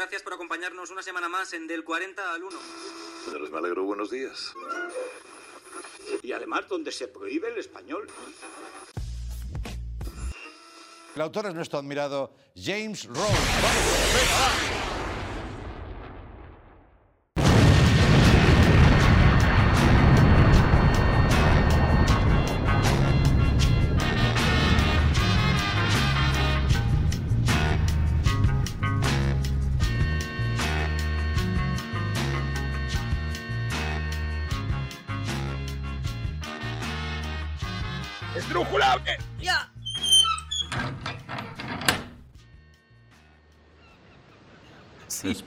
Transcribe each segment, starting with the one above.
Gracias por acompañarnos una semana más en Del 40 al 1. Señores, me alegro. Buenos días. Y además donde se prohíbe el español. El autor es nuestro admirado James Rose. ¡Vamos! ¡Venga, va!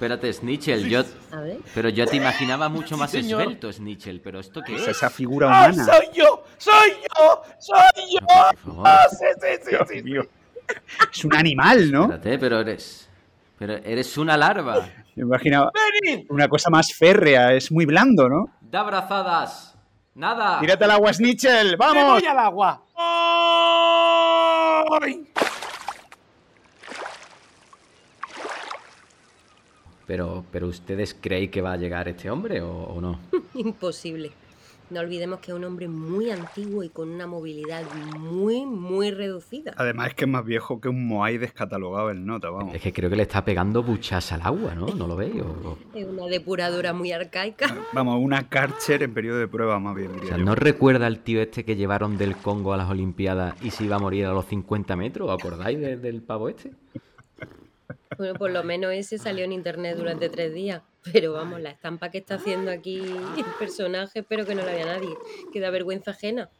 Espérate, Snitchel, yo... A ver. Pero yo te imaginaba mucho más señor. esbelto, Snitchel, pero ¿esto qué Es es? esa figura ¡Ah, humana. soy yo! ¡Soy yo! ¡Soy yo! Por favor, ¡Ah, sí, sí, sí, Dios sí! mío. Es un animal, ¿no? espérate, pero eres... Pero eres una larva. Me imaginaba ¡Venid! una cosa más férrea. Es muy blando, ¿no? Da abrazadas. Nada. Tírate al agua, Snitchel. ¡Me ¡Vamos! voy al agua! ¡Ay! Pero, pero ¿ustedes creéis que va a llegar este hombre o, o no? Imposible. No olvidemos que es un hombre muy antiguo y con una movilidad muy, muy reducida. Además es que es más viejo que un Moai descatalogado el nota, vamos. Es que creo que le está pegando buchas al agua, ¿no? ¿No lo veis? O- Es una depuradora muy arcaica. Vamos, una Karcher en periodo de prueba, más bien, O sea, yo. ¿no recuerda al tío este que llevaron del Congo a las Olimpiadas y se iba a morir a los 50 metros? ¿Os acordáis de- del pavo este? Bueno, por lo menos ese salió en internet durante tres días. Pero vamos, la estampa que está haciendo aquí el personaje, espero que no la vea nadie. Que da vergüenza ajena.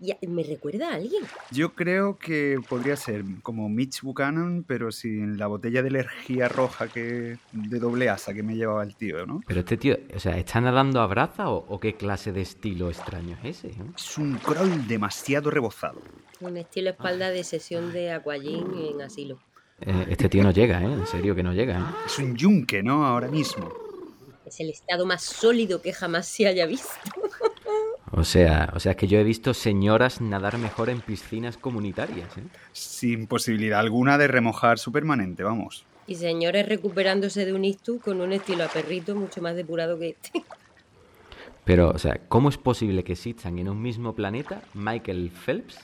Ya, ¿Me recuerda a alguien? Yo creo que podría ser como Mitch Buchanan, pero sin la botella de energía roja que de doble asa que me llevaba el tío, ¿no? Pero este tío, o sea, ¿está nadando a braza o, o qué clase de estilo extraño es ese? no? Es un crawl demasiado rebozado. Un estilo espalda de sesión de Aquagym en asilo. Eh, este tío no llega, ¿eh? En serio que no llega, ¿eh? Es un yunque, ¿no? Ahora mismo. Es el estado más sólido que jamás se haya visto. O sea, o sea, es que yo he visto señoras nadar mejor en piscinas comunitarias, ¿eh? Sin posibilidad alguna de remojar su permanente, vamos. Y señores recuperándose de un ictus con un estilo a perrito mucho más depurado que este. Pero, o sea, ¿cómo es posible que existan en un mismo planeta Michael Phelps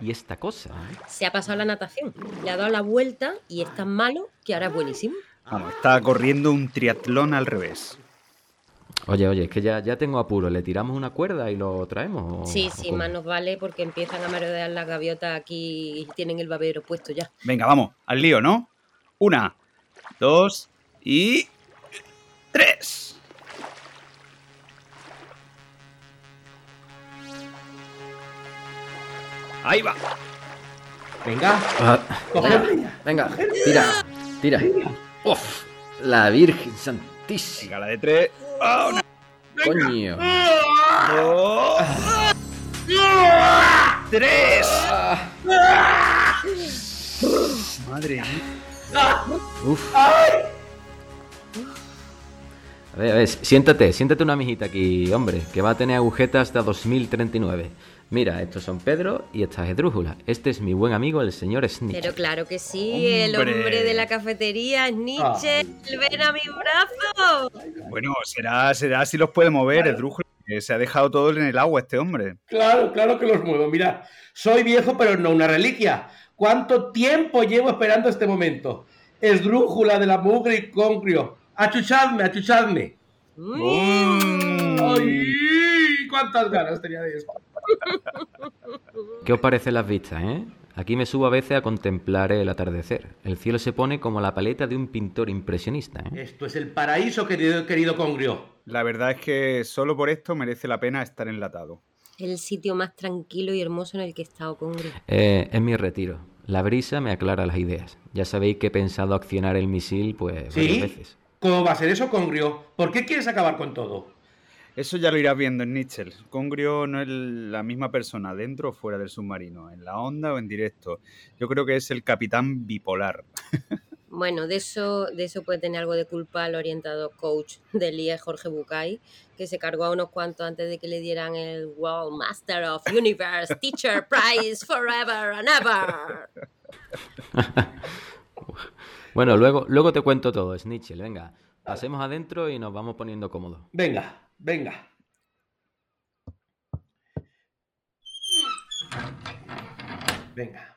y esta cosa? eh? Se ha pasado la natación. Le ha dado la vuelta y es tan malo que ahora es buenísimo. Vamos, está corriendo un triatlón al revés. Oye, oye, es que ya, ya tengo apuro. ¿Le tiramos una cuerda y lo traemos? o- Sí, o sí, cómo? más nos vale porque empiezan a merodear las gaviotas aquí y tienen el babero puesto ya. Venga, vamos, al lío, ¿no? Una, dos y. ¡Tres! Ahí va. Venga, Ah, venga, tira, tira. Uf, la Virgen Santísima. Venga, la de tres. Ah, Coño. ¡Tres! Madre mía. Uf. A ver, a ver, siéntate, siéntate una mijita aquí, hombre, que va a tener agujetas hasta 2039. Mira, estos son Pedro y esta es Drújula. Este es mi buen amigo, el señor Snitch. Pero claro que sí, el Hombre. de la cafetería es Nietzsche. ¡Ven a mi brazo! Bueno, será, será si los puede mover, que se ha dejado todo en el agua este hombre. Claro, claro que los muevo. Mira, soy viejo, pero no una reliquia. ¿Cuánto tiempo llevo esperando este momento? Esdrújula de la mugre y concrio. Achuchadme, achuchadme. Mm. ¡Ay! ¿Cuántas ganas tenía de esto? ¿Qué os parecen las vistas, eh? Aquí me subo a veces a contemplar el atardecer. El cielo se pone como la paleta de un pintor impresionista, ¿eh? Esto es el paraíso, querido, querido congrio. La verdad es que solo por esto merece la pena estar enlatado. El sitio más tranquilo y hermoso en el que he estado con Eh, es mi retiro. La brisa me aclara las ideas. Ya sabéis que he pensado accionar el misil, pues, varias veces. ¿Cómo va a ser eso, congrio? ¿Por qué quieres acabar con todo? Eso ya lo irás viendo en Nietzsche. Congrio no es la misma persona dentro o fuera del submarino, en la onda o en directo. Yo creo que es el capitán bipolar. Bueno, de eso, de eso puede tener algo de culpa el orientado coach del IE, Jorge Bucay, que se cargó a unos cuantos antes de que le dieran el World Master of Universe Teacher Prize Forever and Ever. Bueno, luego, luego te cuento todo, Snitchel. Venga, pasemos adentro y nos vamos poniendo cómodos. Venga, venga. Venga.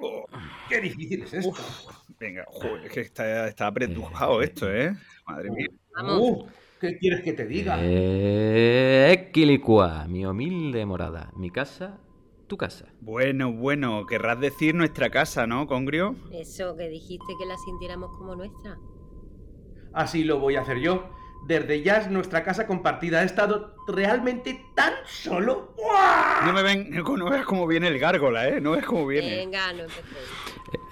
Oh, Qué difícil es esto. uf, venga, joder, es que está, está apretujado esto, ¿eh? Madre mía. Vamos. Uh, ¿Qué quieres que te diga? Eh, Equilicua, mi humilde morada. Mi casa, tu casa. Bueno, bueno, querrás decir nuestra casa, ¿no, Congrio? Eso que dijiste que la sintiéramos como nuestra. Así lo voy a hacer yo. Desde ya es nuestra casa compartida. He estado realmente tan solo. ¡Buah! No me ven, no veas cómo viene el gárgola, ¿eh? No ves cómo viene. Venga, no.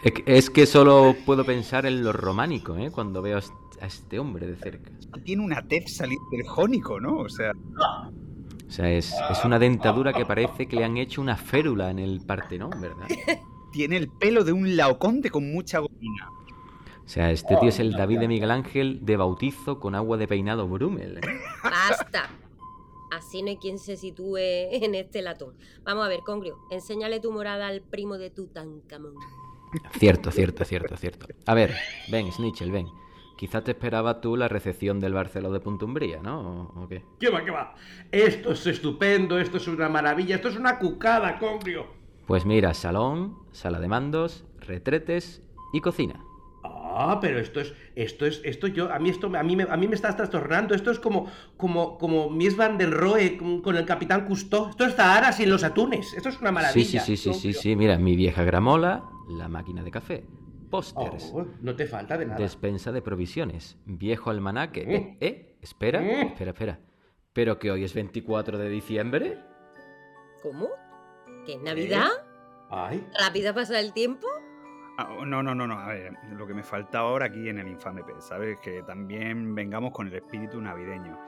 Es que- Es que solo puedo pensar en lo románico, ¿eh? Cuando veo a est- a este hombre de cerca. Tiene una tez saliente del jónico, ¿no? O sea, O sea, es, es una dentadura que parece que le han hecho una férula en el Partenón, ¿verdad? tiene el pelo de un laoconte con mucha gomina. O sea, este tío es el David de Miguel Ángel de bautizo con agua de peinado Brumel. ¡Basta! Así no hay quien se sitúe en este latón. Vamos a ver, Congrio, enséñale tu morada al primo de Tutankamón. Cierto, cierto, cierto, cierto. A ver, ven, Snitchel, ven. Quizás te esperaba tú la recepción del Barceló de Puntumbría, ¿no? ¿O, o qué? ¿Qué va, qué va? Esto es estupendo, esto es una maravilla, esto es una cucada, Congrio. Pues mira, salón, sala de mandos, retretes y cocina. Ah, pero esto es, esto es, esto yo, a mí esto, a mí me, a mí me está trastornando. Esto es como, como, como Mies van den Rohe con, con el Capitán Cousteau. Esto es Zahara sin los atunes. Esto es una Sí, maravilla. sí, sí, sí, sí, Congrio. sí. Mira, mi vieja gramola, la máquina de café, pósters, Oh, no te falta de nada. despensa de provisiones, viejo almanaque. Mm. Eh, eh, espera, Mm. espera, espera. ¿Pero que hoy es 24 de diciembre? ¿Cómo? ¿Que es Navidad? Ay, ¿Rápida pasa el tiempo? Ah, no, no, no, no. A ver, lo que me falta ahora aquí en el Infame Pez, ¿sabes? Que también vengamos con el espíritu navideño.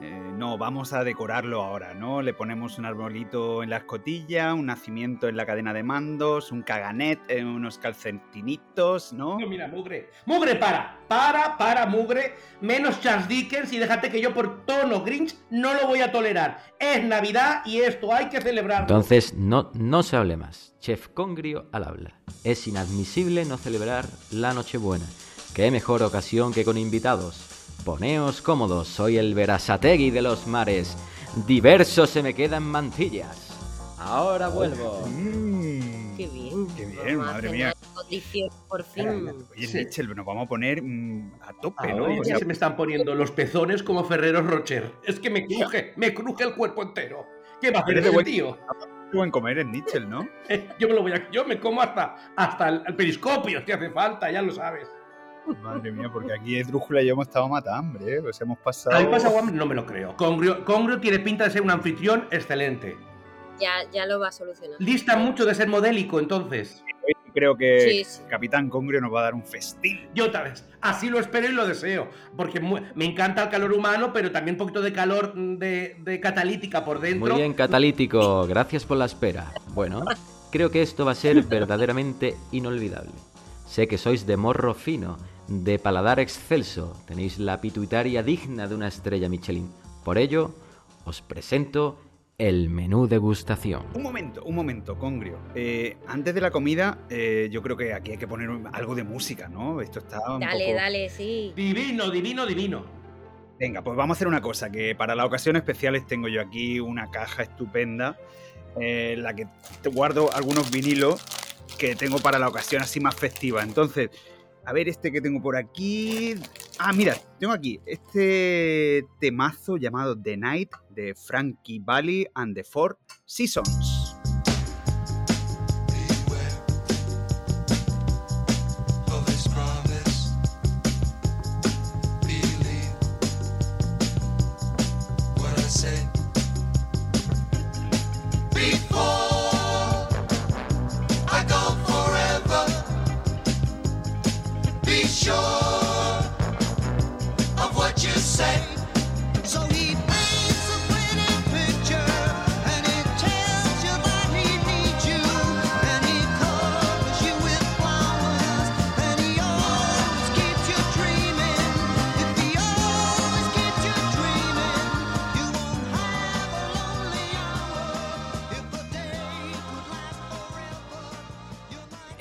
Eh, no, vamos a decorarlo ahora, ¿no? Le ponemos un arbolito en la escotilla, un nacimiento en la cadena de mandos, un caganet, eh, unos calcetinitos, ¿no? no, mira, mugre. Mugre, para. Para, para, mugre. Menos Charles Dickens y déjate que yo por tono Grinch no lo voy a tolerar. Es Navidad y esto hay que celebrarlo. Entonces, no, no se hable más. Chef Congrio al habla. Es inadmisible no celebrar la Nochebuena. Qué mejor ocasión que con invitados. Poneos cómodos, soy el Verasategui de los mares. Diverso se me quedan mantillas. Ahora vuelvo. Mm. Qué bien. Qué bien, Vamos madre mía. por fin. Oye, Sí. Mitchell, nos vamos a poner mm, a tope, ¿no? Ahora O ya sea, se me están poniendo los pezones como Ferrero Rocher. Es que me cruje, me cruje el cuerpo entero. ¿Qué va a hacer ese buen- tío? buen comer es Mitchell, ¿no? Yo me lo voy a, yo me como hasta, hasta el, el periscopio, si hace falta, ya lo sabes. Madre mía, porque aquí Esdrújula y yo hemos estado matando hambre, ¿eh? Pues hemos pasado... A mí pasa hambre, no me lo creo. Congrio, Congrio tiene pinta de ser un anfitrión excelente. Ya, ya lo va a solucionar. Dista mucho de ser modélico, entonces. Hoy creo que Sí, sí. el Capitán Congrio nos va a dar un festín. Yo otra vez, así lo espero y lo deseo. Porque me encanta el calor humano, pero también un poquito de calor mm, de, de catalítica por dentro. Muy bien, catalítico. Gracias por la espera. Bueno, creo que esto va a ser verdaderamente inolvidable. Sé que sois de morro fino, de paladar excelso. Tenéis la pituitaria digna de una estrella Michelin. Por ello, os presento el menú degustación. Un momento, un momento, Congrio. Eh, antes de la comida, eh, yo creo que aquí hay que poner algo de música, ¿no? Esto está un Dale, poco... dale, sí. Divino, divino, divino. Venga, pues vamos a hacer una cosa, que para las ocasiones especiales tengo yo aquí una caja estupenda eh, en la que te guardo algunos vinilos que tengo para la ocasión así más festiva. Entonces, a ver este que tengo por aquí. Ah, mira, tengo aquí este temazo llamado The Night de Frankie Valli and the Four Seasons.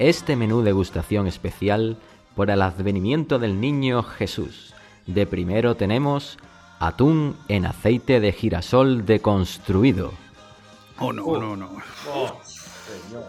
Este menú degustación especial por el advenimiento del niño Jesús. De primero tenemos atún en aceite de girasol deconstruido. Oh, no, no, no. Oh,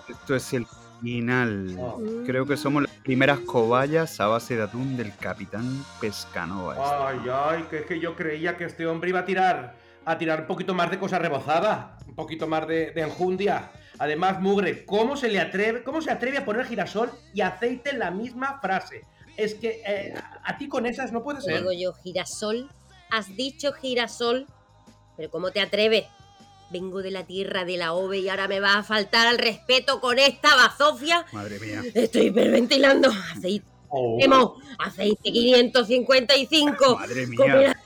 Esto es el final. Oh. Creo que somos las primeras cobayas a base de atún del capitán Pescanova. este. Ay, ay, que es que yo creía que este hombre iba a tirar, a tirar un poquito más de cosa rebozada, un poquito más de, de enjundia. Además, Mugre, ¿cómo se le atreve, cómo se atreve a poner girasol y aceite en la misma frase? Es que eh, a ti con esas no puede ser. Digo yo, girasol. Has dicho girasol. Pero ¿cómo te atreves? Vengo de la tierra de la ove y ahora me vas a faltar al respeto con esta bazofia. Madre mía. Estoy hiperventilando. Aceite. Oh, aceite 555. Madre mía.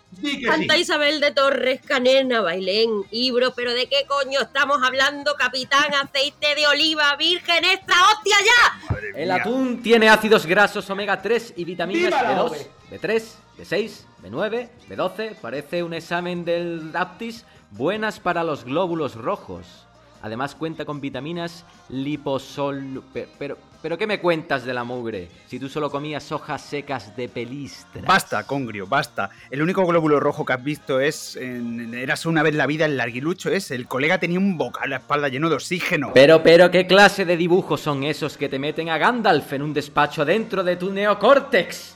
Santa sí. Isabel de Torres, Canena, Bailén, Ibro, pero ¿de qué coño estamos hablando, capitán? Aceite de oliva virgen extra, hostia ya. Madre El mía. atún tiene ácidos grasos omega 3 y vitaminas ¡Viva la B2, ove! B3, B6, B9, B12. Parece un examen del Aptis. Buenas para los glóbulos rojos. Además cuenta con vitaminas liposol... pe- Pero, pero ¿qué me cuentas de la mugre? Si tú solo comías hojas secas de pelistra. Basta, Congrio, basta. El único glóbulo rojo que has visto es. En, eras una vez la vida el larguilucho ese. El colega tenía un boca en la espalda lleno de oxígeno. Pero, pero, ¿qué clase de dibujos son esos que te meten a Gandalf en un despacho dentro de tu neocórtex?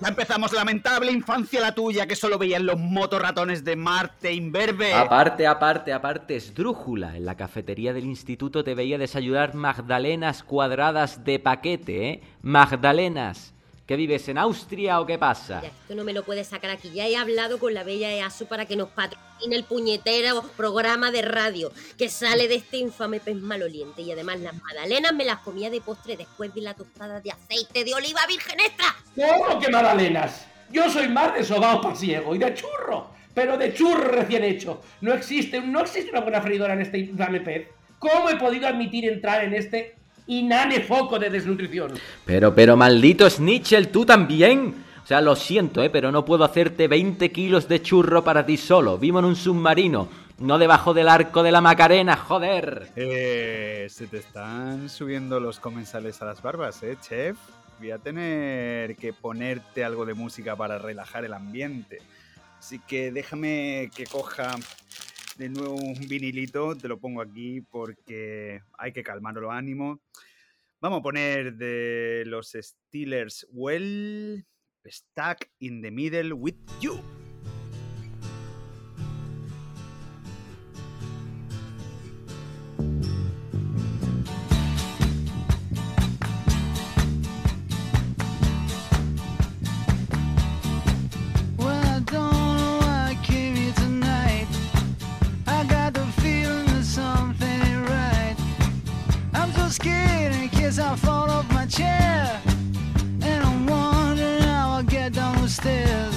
Ya empezamos lamentable infancia la tuya que solo veían los motorratones de Marte Inverbe. Aparte, aparte, aparte, esdrújula. En la cafetería del instituto te veía desayunar magdalenas cuadradas de paquete, ¿eh? Magdalenas. ¿Qué vives en Austria o qué pasa? Ya, esto no me lo puedes sacar aquí. Ya he hablado con la bella EASU para que nos patrocine el puñetero programa de radio que sale de este infame pez maloliente. Y además las magdalenas me las comía de postre después de la tostada de aceite de oliva virgen extra. ¿Cómo que magdalenas? Yo soy más de sobao pasiego y de churro, pero de churro recién hecho. No existe, no existe una buena freidora en este infame pez. ¿Cómo he podido admitir entrar en este inane foco de desnutrición? Pero, pero, maldito Snitchel, tú también. O sea, lo siento, ¿eh? Pero no puedo hacerte 20 kilos de churro para ti solo. Vivo en un submarino, no debajo del arco de la Macarena, joder. Eh, se te están subiendo los comensales a las barbas, ¿eh, chef? Voy a tener que ponerte algo de música para relajar el ambiente. Así que déjame que coja de nuevo un vinilito, te lo pongo aquí porque hay que calmar los ánimos. Vamos a poner de los Steelers Well, Stuck in the Middle with You. I fall off my chair. And I'm wondering how I'll get down the stairs.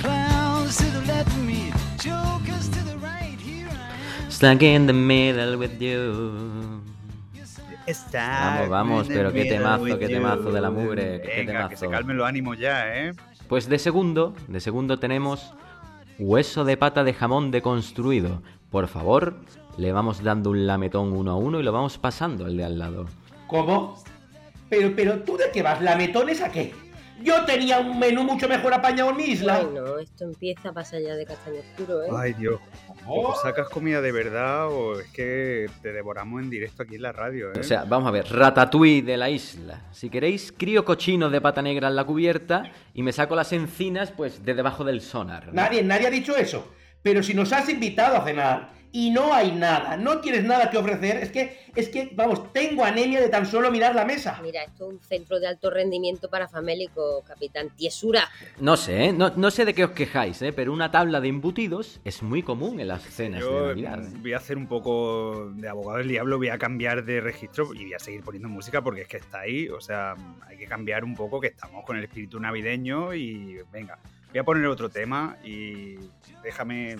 Clowns to the left of me, jokers to the right. Here I am. Stuck in the middle with you. Está Vamos, vamos, pero qué temazo, qué temazo de la mugre, qué Venga, que se temazo. calmen los ánimos ya, ¿eh? Pues de segundo, de segundo tenemos hueso de pata de jamón deconstruido. Por favor, le vamos dando un lametón uno a uno y lo vamos pasando al de al lado. ¿Cómo? Pero, pero, ¿tú de qué vas? ¿Lametones a qué? Yo tenía un menú mucho mejor apañado en mi isla. Ay, no, esto empieza a pasar ya de castaño oscuro, ¿eh? Ay, Dios. Oh. O sacas comida de verdad o es que te devoramos en directo aquí en la radio, ¿eh? O sea, vamos a ver, ratatouille de la isla. Si queréis, crío cochino de pata negra en la cubierta y me saco las encinas, pues, de debajo del sonar. ¿no? Nadie, nadie ha dicho eso. Pero si nos has invitado a cenar y no hay nada, no tienes nada que ofrecer, es que, es que, vamos, tengo anemia de tan solo mirar la mesa. Mira, esto es un centro de alto rendimiento para famélicos, capitán. Tiesura. No sé, ¿eh? no, no sé de qué os quejáis, ¿eh? pero una tabla de embutidos es muy común en las cenas de Yo Navidad. ¿eh? voy a hacer un poco de abogado del diablo, voy a cambiar de registro y voy a seguir poniendo música porque es que está ahí, o sea, hay que cambiar un poco que estamos con el espíritu navideño y venga, voy a poner otro tema y déjame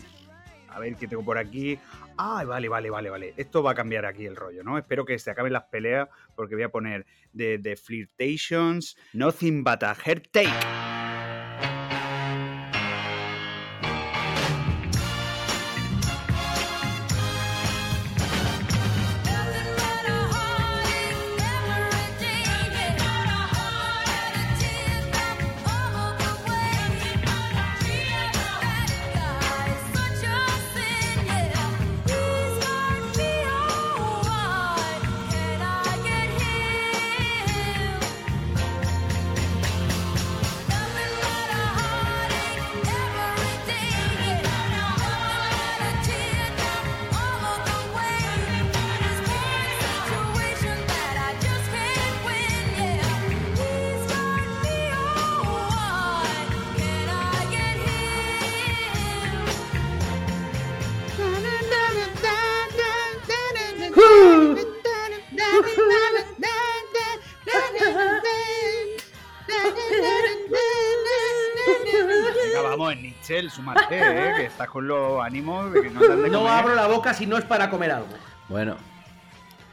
a ver qué tengo por aquí. Ay, vale, vale, vale, vale. Esto va a cambiar aquí el rollo, ¿no? Espero que se acaben las peleas porque voy a poner de, de Flirtations, Nothing But a Heart Take. De no comer. abro la boca si no es para comer algo. Bueno,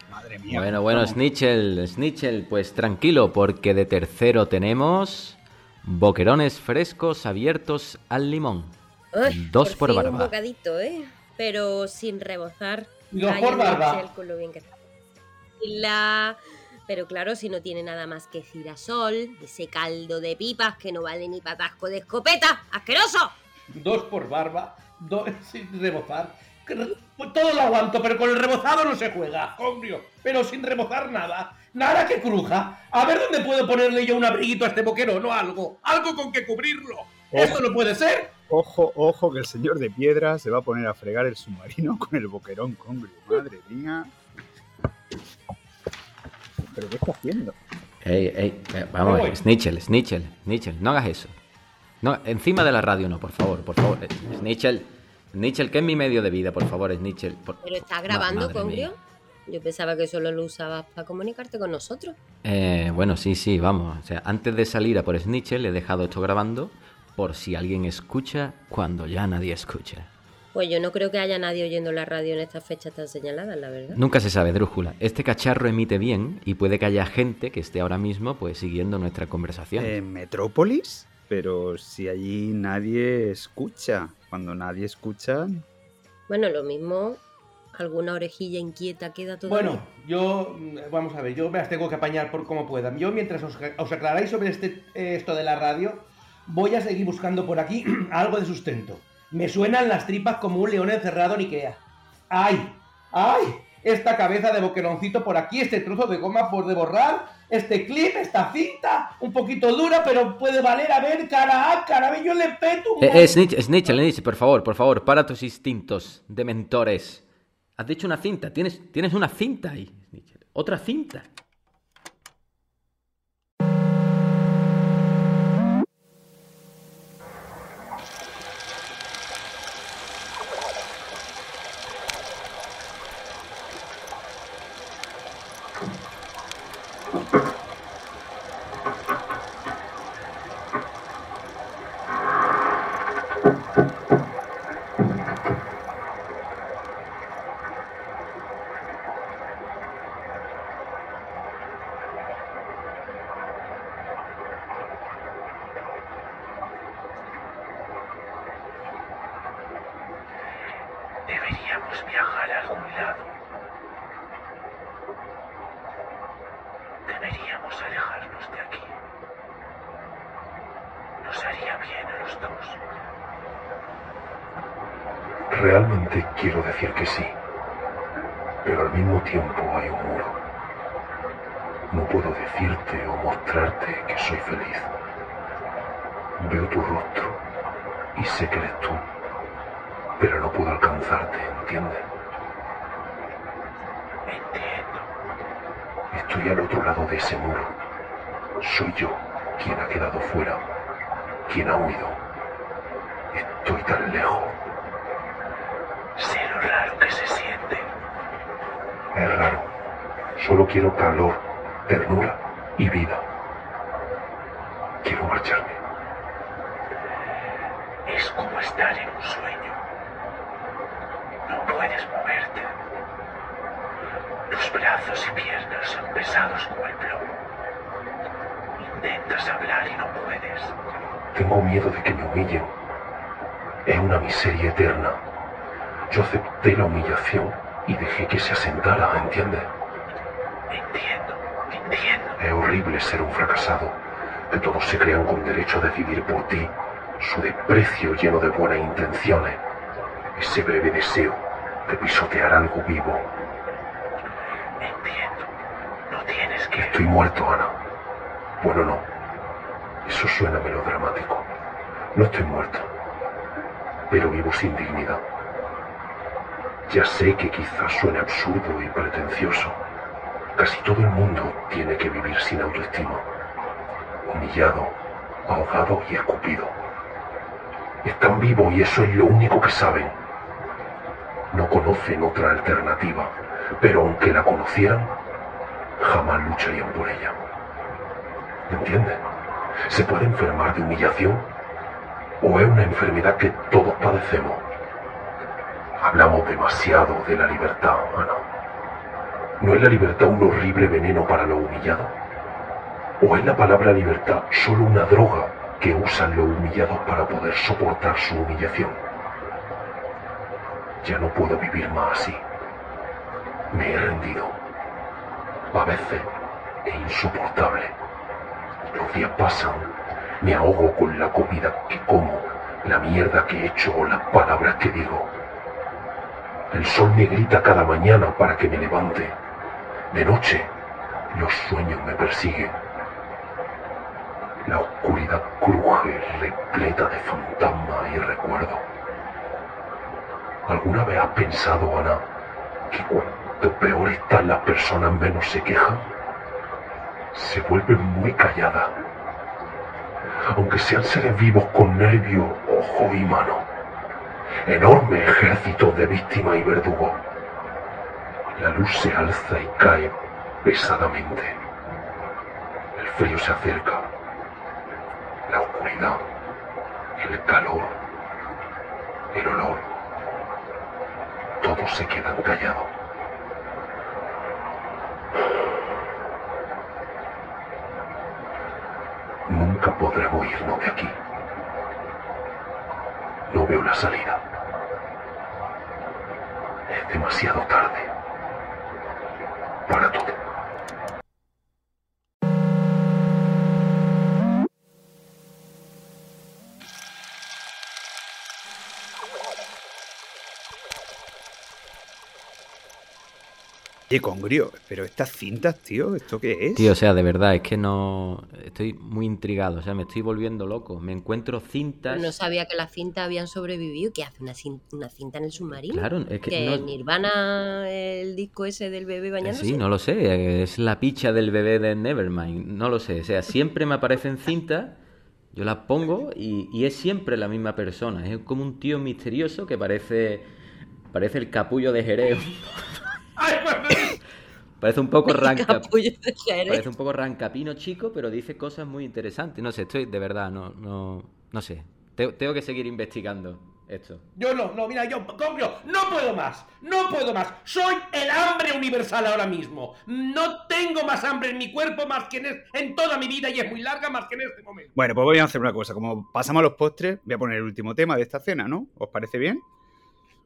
Madre mía. bueno, bueno, vamos. Snitchell, Snitchell, pues tranquilo, porque de tercero tenemos boquerones frescos abiertos al limón. Dos por barba. Un bocadito, ¿eh? Pero sin rebozar. Dos por el barba. Mitchell con lo bien que está. Y la... Pero claro, si no tiene nada más que girasol, ese caldo de pipas que no vale ni patasco de escopeta, ¡asqueroso! Dos por barba, sin rebozar. Pues Todo lo aguanto, pero con el rebozado no se juega, obvio. Pero sin rebozar nada. Nada que cruja. A ver dónde puedo ponerle yo un abriguito a este boquerón o algo. Algo con que cubrirlo. Esto no puede ser. Ojo, ojo, que el señor de piedra se va a poner a fregar el submarino con el boquerón congrio. Madre mía. ¿Pero qué está haciendo? Ey, ey, eh, vamos. Snitchell, Snitchell, Snitchell, no hagas eso. No, encima de la radio no, por favor, por favor. Snitchell, Snitchell, que es mi medio de vida, por favor, Snitchell. por- ¿Pero estás grabando, Congrio? Yo pensaba que solo lo usabas para comunicarte con nosotros. Eh, bueno, sí, sí, vamos. O sea, antes de salir a por Snitchell he dejado esto grabando por si alguien escucha cuando ya nadie escucha. Pues yo no creo que haya nadie oyendo la radio en estas fechas tan señaladas, la verdad. Nunca se sabe, Drújula. Este cacharro emite bien y puede que haya gente que esté ahora mismo pues siguiendo nuestra conversación. ¿En Metrópolis? Pero si allí nadie escucha. Cuando nadie escucha. Bueno, lo mismo, alguna orejilla inquieta queda todavía. Bueno, yo, mm, vamos a ver, yo me las tengo que apañar por como pueda. Yo, mientras os, os aclaráis sobre este, eh, esto de la radio, voy a seguir buscando por aquí algo de sustento. Me suenan las tripas como un león encerrado en Ikea. ¡Ay! ¡Ay! Esta cabeza de boqueroncito por aquí, este trozo de goma por de borrar, este clip, esta cinta, un poquito dura, pero puede valer, a ver, cara a cara, ve, yo le peto un Eh, eh, Snitch, Snitchell, por favor, por favor, para tus instintos de mentores. Has dicho una cinta, tienes, tienes una cinta ahí, Snitchell. Otra cinta. Deberíamos viajar a algún lado. Deberíamos alejarnos de aquí. Nos haría bien a los dos. Realmente quiero decir que sí. Pero al mismo tiempo hay un muro. No puedo decirte o mostrarte que soy feliz. Veo tu rostro y sé que eres tú. Pero no puedo alcanzarte, ¿entiendes? Entiendo. Estoy al otro lado de ese muro. Soy yo quien ha quedado fuera, quien ha huido. Estoy tan lejos. Sé lo raro que se siente. Es raro. Solo quiero calor, ternura y vida. Quiero marcharme. Es como estar en un sueño. No puedes moverte. Tus brazos y piernas son pesados como el plomo. Intentas hablar y no puedes. Tengo miedo de que me humillen. Es una miseria eterna. Yo acepté la humillación y dejé que se asentara, ¿entiendes? Es horrible ser un fracasado, que todos se crean con derecho a decidir por ti, su desprecio lleno de buenas intenciones, ese breve deseo de pisotear algo vivo. Entiendo. No tienes que... Estoy muerto, Ana. Bueno, no. Eso suena melodramático. No estoy muerto, pero vivo sin dignidad. Ya sé que quizás suene absurdo y pretencioso. Casi todo el mundo tiene que vivir sin autoestima. Humillado, ahogado y escupido. Están vivos y eso es lo único que saben. No conocen otra alternativa, pero aunque la conocieran, jamás lucharían por ella. ¿Me entiendes? Se puede enfermar de humillación ¿O es una enfermedad que todos padecemos? Hablamos demasiado de la libertad, Ana. ¿No es la libertad un horrible veneno para los humillados? ¿O es la palabra libertad solo una droga que usan los humillados para poder soportar su humillación? Ya no puedo vivir más así. Me he rendido. A veces es insoportable. Los días pasan, me ahogo con la comida que como, la mierda que he hecho o las palabras que digo. El sol me grita cada mañana para que me levante. De noche, los sueños me persiguen. La oscuridad cruje repleta de fantasmas y recuerdos. ¿Alguna vez has pensado, Ana, que cuanto peor están las personas menos se quejan? Se vuelven muy calladas. Aunque sean seres vivos con nervio, ojo y mano. Enorme ejército de víctimas y verdugos. La luz se alza y cae pesadamente. El frío se acerca. La oscuridad. El calor. El olor. Todos se quedan callados. Nunca podremos irnos de aquí. No veo la salida. Es demasiado tarde. Para todo. Oye, Congrio, pero estas cintas, tío, ¿esto qué es? Tío, o sea, de verdad, es que no. Estoy muy intrigado, o sea, me estoy volviendo loco. Me encuentro cintas. No sabía que las cintas habían sobrevivido. ¿Qué hace una, cin- una cinta en el submarino? Claro, es que que no- Nirvana, el disco ese del bebé bañándose. Sí, no lo sé, es la picha del bebé de Nevermind, no lo sé, o sea, siempre me aparecen cintas, yo las pongo y, y es siempre la misma persona, es como un tío misterioso que parece, parece el capullo de Jerez, parece un poco ranca, parece un poco rancapino chico, pero dice cosas muy interesantes, no sé, estoy de verdad, no, no, no sé, Te- tengo que seguir investigando esto. Yo no, no, mira, yo, Congrio, no puedo más, no puedo más. Soy el hambre universal ahora mismo. No tengo más hambre en mi cuerpo más que en, es- en toda mi vida y es muy larga más que en este momento. Bueno, pues voy a hacer una cosa. Como pasamos a los postres, voy a poner el último tema de esta cena, ¿no? ¿Os parece bien?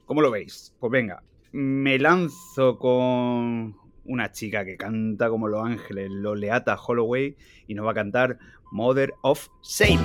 ¿Cómo lo veis? Pues venga, me lanzo con una chica que canta como Los Ángeles, Loleata Holloway, y nos va a cantar Mother of Shame.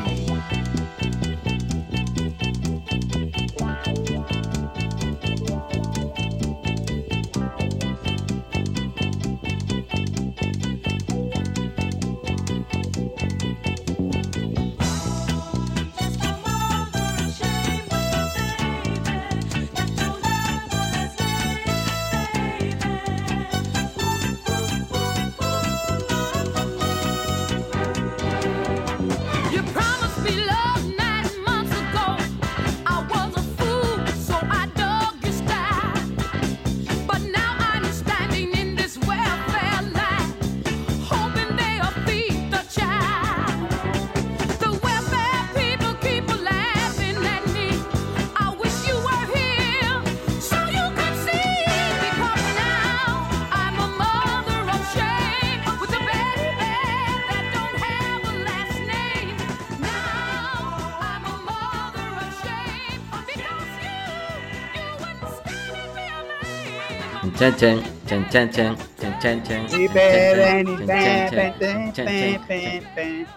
Chan chan, chan chan chan, chan chan chan, Y beben, y beben,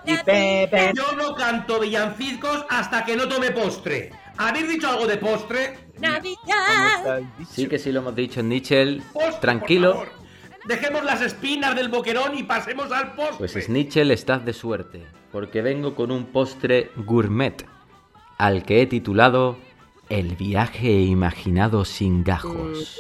y beben. Yo no canto villancicos hasta que no tome postre. ¿Habéis dicho algo de postre? Navidad. Sí que sí lo hemos dicho, Nichel. Tranquilo. Dejemos las espinas del boquerón y pasemos al postre. Pues Snitchel, estás de suerte, porque vengo con un postre gourmet, al que he titulado El viaje imaginado sin gajos.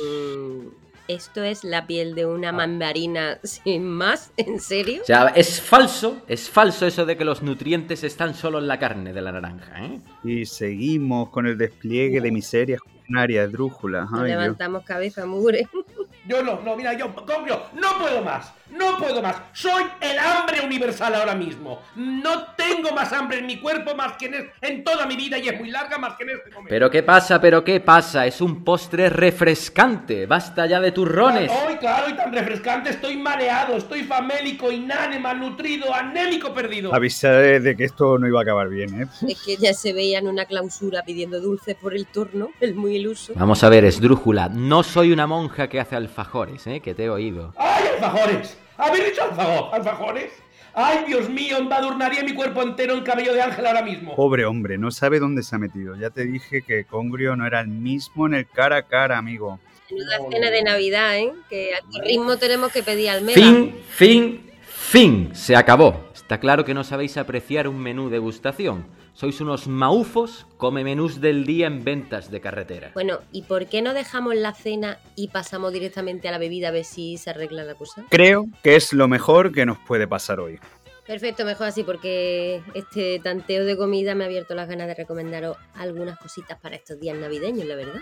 Esto es la piel de una mandarina sin más, ¿en serio? O sea, es falso, es falso eso de que los nutrientes están solo en la carne de la naranja, ¿eh? Y seguimos con el despliegue de miserias culinarias, drújulas. Dios. levantamos cabeza, mugre. Yo no, no, mira, yo, Congrio, no puedo más. No puedo más. Soy el hambre universal ahora mismo. No tengo más hambre en mi cuerpo más que en, es- en toda mi vida y es muy larga más que en este momento. ¿Pero qué pasa? ¿Pero qué pasa? Es un postre refrescante. Basta ya de turrones. Ay, claro, y tan refrescante. Estoy mareado, estoy famélico, inane, malnutrido, anémico perdido. Avisé de que esto no iba a acabar bien, ¿eh? Es que ya se veía en una clausura pidiendo dulces por el turno, el muy iluso. Vamos a ver, esdrújula. No soy una monja que hace alfajores, ¿eh? Que te he oído. ¡Ay, alfajores! ¿Habéis dicho alfajo- alfajores? ¡Ay, Dios mío! Embadurnaría mi cuerpo entero en cabello de ángel ahora mismo. Pobre hombre, no sabe dónde se ha metido. Ya te dije que Congrio no era el mismo en el cara a cara, amigo. Menuda cena de Navidad, ¿eh? Que a ritmo tenemos que pedir almera. Fin, fin, fin. Se acabó. Está claro que no sabéis apreciar un menú degustación. Sois unos maufos come menús del día en ventas de carretera. Bueno, ¿y por qué no dejamos la cena y pasamos directamente a la bebida a ver si se arregla la cosa? Creo que es lo mejor que nos puede pasar hoy. Perfecto, mejor así porque este tanteo de comida me ha abierto las ganas de recomendaros algunas cositas para estos días navideños, la verdad.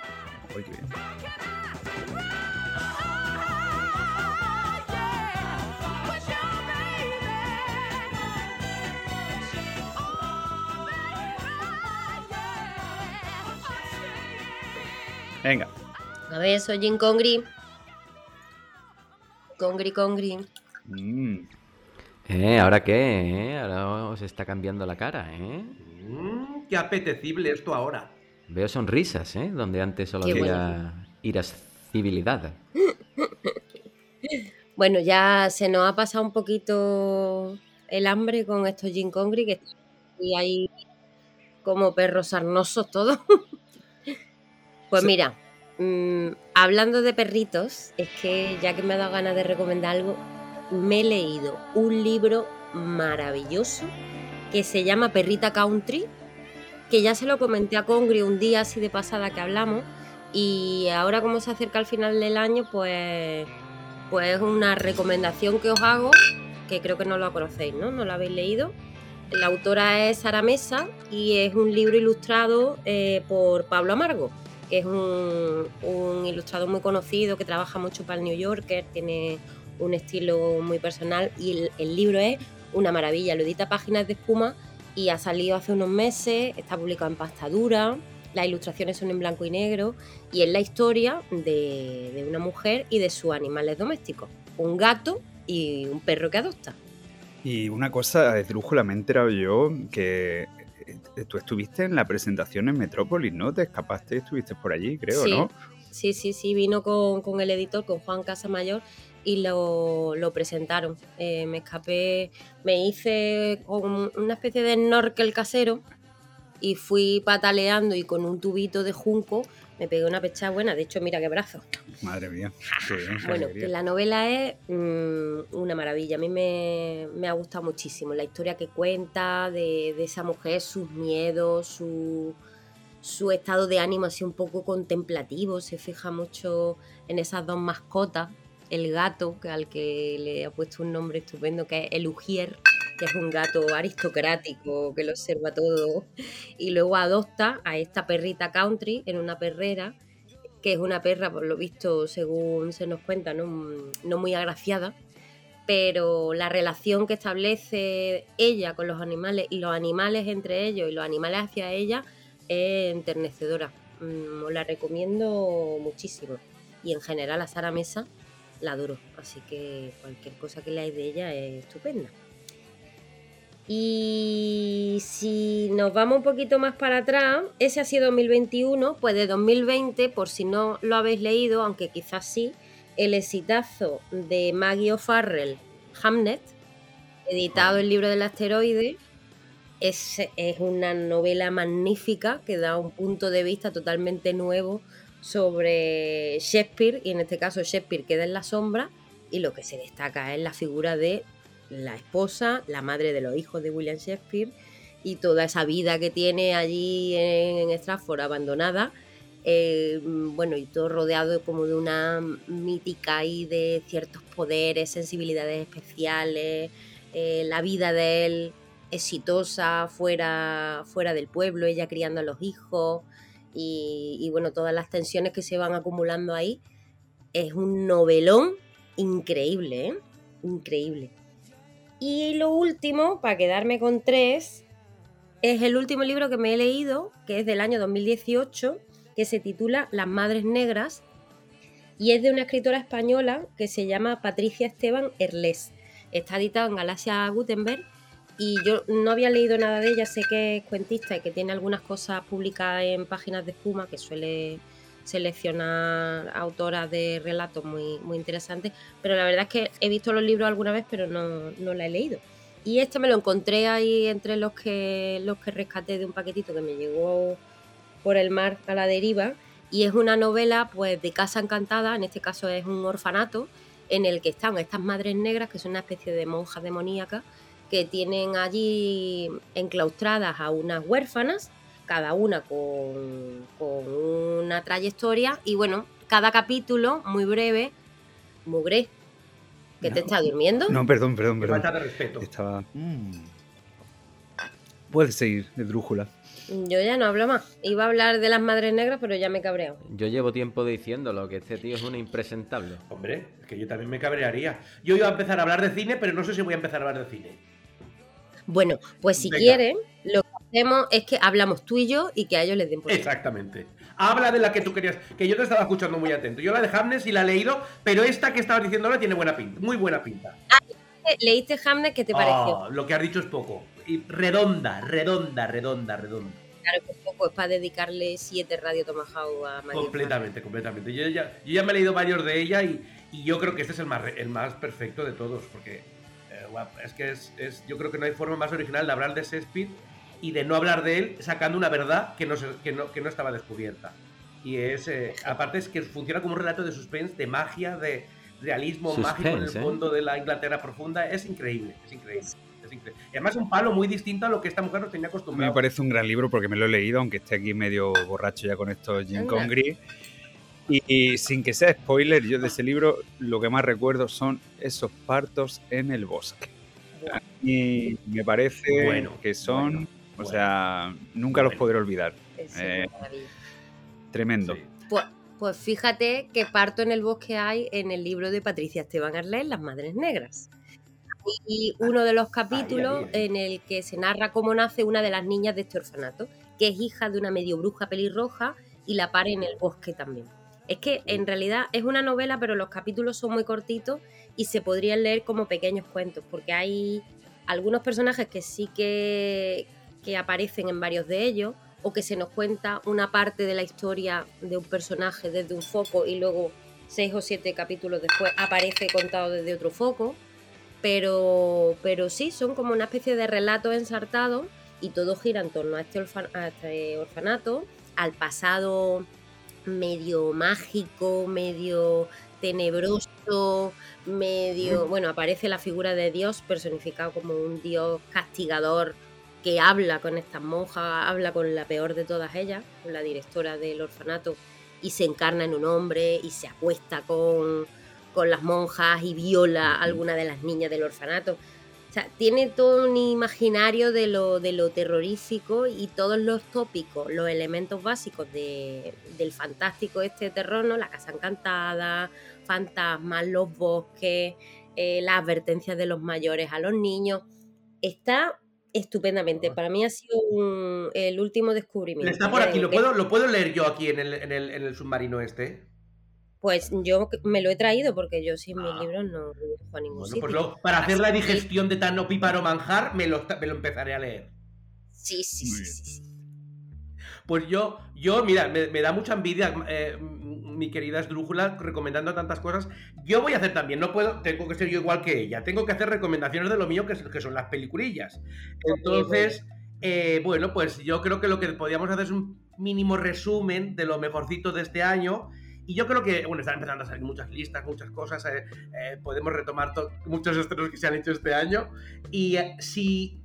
Bien. Venga, A ver, soy Jim Congri. Congri, Congri. Mm, ¿Eh? ¿Ahora qué? ¿Eh? Ahora os está cambiando la cara, ¿eh? Mm, qué apetecible esto ahora. Veo sonrisas, ¿eh? Donde antes solo Qué había irascibilidad. Bueno, ya se nos ha pasado un poquito el hambre con estos Jim Congri, que y hay como perros sarnosos todos. pues mira, mm, hablando de perritos, es que ya que me ha dado ganas de recomendar algo, me he leído un libro maravilloso que se llama Perrita Country, que ya se lo comenté a Congri un día así de pasada que hablamos, y ahora como se acerca el final del año, pues pues es una recomendación que os hago, que creo que no lo conocéis, ¿no? ¿No lo habéis leído? La autora es Sara Mesa y es un libro ilustrado eh, por Pablo Amargo, que es un, ilustrador muy conocido que trabaja mucho para el New Yorker, tiene un estilo muy personal y el, libro es una maravilla, lo edita Páginas de Espuma y ha salido hace unos meses, está publicado en pasta dura, las ilustraciones son en blanco y negro y es la historia de, una mujer y de sus animales domésticos, un gato y un perro que adopta. Y una cosa, esdrújula, me he enterado yo que tú estuviste en la presentación en Metrópolis, ¿no? Te escapaste y estuviste por allí, creo, Sí. ¿no? Sí, sí, sí, vino con, con el editor, con Juan Casamayor, y lo, lo presentaron. Eh, me escapé, me hice con una especie de snorkel casero y fui pataleando y con un tubito de junco me pegué una pechada buena. De hecho, mira qué brazo. Madre mía. qué bien, qué Bueno, alegría. la novela es mm, una maravilla. A mí me, me ha gustado muchísimo la historia que cuenta de, de esa mujer, sus miedos, su, su estado de ánimo así un poco contemplativo. Se fija mucho en esas dos mascotas. El gato, que al que le ha puesto un nombre estupendo, que es el Ujier, que es un gato aristocrático que lo observa todo. Y luego adopta a esta perrita country en una perrera que es una perra, por lo visto, según se nos cuenta, no, no muy agraciada, pero la relación que establece ella con los animales y los animales entre ellos y los animales hacia ella es enternecedora. Mm, Os la recomiendo muchísimo. Y en general a Sara Mesa la adoro, así que cualquier cosa que leáis de ella es estupenda. Y si nos vamos un poquito más para atrás, ese ha sido 2021, pues de 2020, por si no lo habéis leído, aunque quizás sí, el exitazo de Maggie O'Farrell, Hamnet, editado el libro del asteroide, es, es una novela magnífica que da un punto de vista totalmente nuevo sobre Shakespeare, y en este caso Shakespeare queda en la sombra, y lo que se destaca es la figura de la esposa, la madre de los hijos de William Shakespeare y toda esa vida que tiene allí en Stratford abandonada. eh, bueno, y todo rodeado como de una mítica y de ciertos poderes, sensibilidades especiales, eh, la vida de él exitosa fuera, fuera del pueblo, ella criando a los hijos y, y bueno, todas las tensiones que se van acumulando ahí. Es un novelón increíble, ¿eh? increíble. Y lo último, para quedarme con tres, es el último libro que me he leído, que es del año 2018, que se titula Las Madres Negras, y es de una escritora española que se llama Patricia Esteban Erles. Está editado en Galaxia Gutenberg y yo no había leído nada de ella, sé que es cuentista y que tiene algunas cosas publicadas en páginas de espuma, que suele seleccionar autoras de relatos muy, muy interesantes, pero la verdad es que he visto los libros alguna vez, pero no, no la he leído. Y este me lo encontré ahí entre los que, los que rescaté de un paquetito que me llegó por el mar a la deriva. Y es una novela pues de casa encantada, en este caso es un orfanato, en el que están estas madres negras, que son una especie de monjas demoníacas, que tienen allí enclaustradas a unas huérfanas, cada una con, con una trayectoria. Y bueno, cada capítulo, muy breve, mugre. ¿Que te está durmiendo? No, perdón, perdón, perdón. falta de respeto. Estaba. Puedes seguir, de drújula. Yo ya no hablo más. Iba a hablar de las madres negras, pero ya me he cabreado. Yo llevo tiempo diciéndolo, que este tío es un impresentable. Hombre, es que yo también me cabrearía. Yo iba a empezar a hablar de cine, pero no sé si voy a empezar a hablar de cine. Bueno, pues si Venga. quieren, hacemos es que hablamos tú y yo y que a ellos les den por. Exactamente. Habla de la que tú querías, que yo te estaba escuchando muy atento. Yo la de Hamnet sí la he leído, pero esta que estabas diciendo ahora tiene buena pinta, muy buena pinta. ¿Leíste Hamnet? ¿Qué te pareció? Ah, lo que has dicho es poco. Y redonda, redonda, redonda, redonda. Claro que poco es para dedicarle siete radio Tomahawk a Maggie Completamente, completamente. Yo ya, yo ya me he leído varios de ella y, y yo creo que este es el más, el más perfecto de todos, porque eh, es que es, es- yo creo que no hay forma más original de hablar de Shakespeare y de no hablar de él sacando una verdad que no, que no, que no estaba descubierta. Y es, eh, aparte es que funciona como un relato de suspense, de magia, de realismo mágico en el Suspense, ¿eh? fondo de la Inglaterra profunda. Es increíble, es increíble. Es increíble. Y además es un palo muy distinto a lo que esta mujer nos tenía A mí me acostumbrado. parece un gran libro porque me lo he leído, aunque esté aquí medio borracho ya con estos Jim. Connery. Y, y sin que sea spoiler, yo de ese libro lo que más recuerdo son esos partos en el bosque. Y me parece Bueno, que son, bueno, o bueno. sea, nunca los podré olvidar. Es Eh, una maravilla. Tremendo. Sí. Pues, pues fíjate que parto en el bosque hay en el libro de Patricia Esteban Arlés, Las Madres Negras. Y uno de los capítulos Ay, ay, ay. en el que se narra cómo nace una de las niñas de este orfanato, que es hija de una medio bruja pelirroja y la pare en el bosque también. Es que en realidad es una novela, pero los capítulos son muy cortitos y se podrían leer como pequeños cuentos, porque hay algunos personajes que sí que, que aparecen en varios de ellos, o que se nos cuenta una parte de la historia de un personaje desde un foco y luego seis o siete capítulos después aparece contado desde otro foco. Pero, pero sí, son como una especie de relato ensartado y todo gira en torno a este, a este orfanato, al pasado medio mágico, medio tenebroso, medio... Bueno, aparece la figura de Dios personificado como un Dios castigador que habla con estas monjas, habla con la peor de todas ellas, con la directora del orfanato, y se encarna en un hombre y se acuesta con, con las monjas y viola a alguna de las niñas del orfanato. O sea, tiene todo un imaginario de lo, de lo terrorífico y todos los tópicos, los elementos básicos de- del fantástico este terror, ¿no? La casa encantada, fantasmas, los bosques, eh, las advertencias de los mayores a los niños. Está estupendamente. Para mí ha sido un- el último descubrimiento. Está por aquí, ¿lo puedo, ¿lo puedo leer yo aquí en el, en el, en el submarino este? Pues yo me lo he traído porque yo sin mis Ah. libros no viajo a ningún Bueno, sitio. pues luego, para hacer la digestión de tan opíparo manjar, me lo, me lo empezaré a leer. Sí, sí, sí, sí, sí. Pues yo, yo mira, me, me da mucha envidia, eh, mi querida esdrújula, recomendando tantas cosas. Yo voy a hacer también, no puedo, tengo que ser yo igual que ella, tengo que hacer recomendaciones de lo mío, que, es- que son las peliculillas. Entonces, eh, bueno, pues yo creo que lo que podríamos hacer es un mínimo resumen de lo mejorcito de este año. Y yo creo que, bueno, están empezando a salir muchas listas, muchas cosas. eh, eh, podemos retomar to- muchos estrenos que se han hecho este año. Y si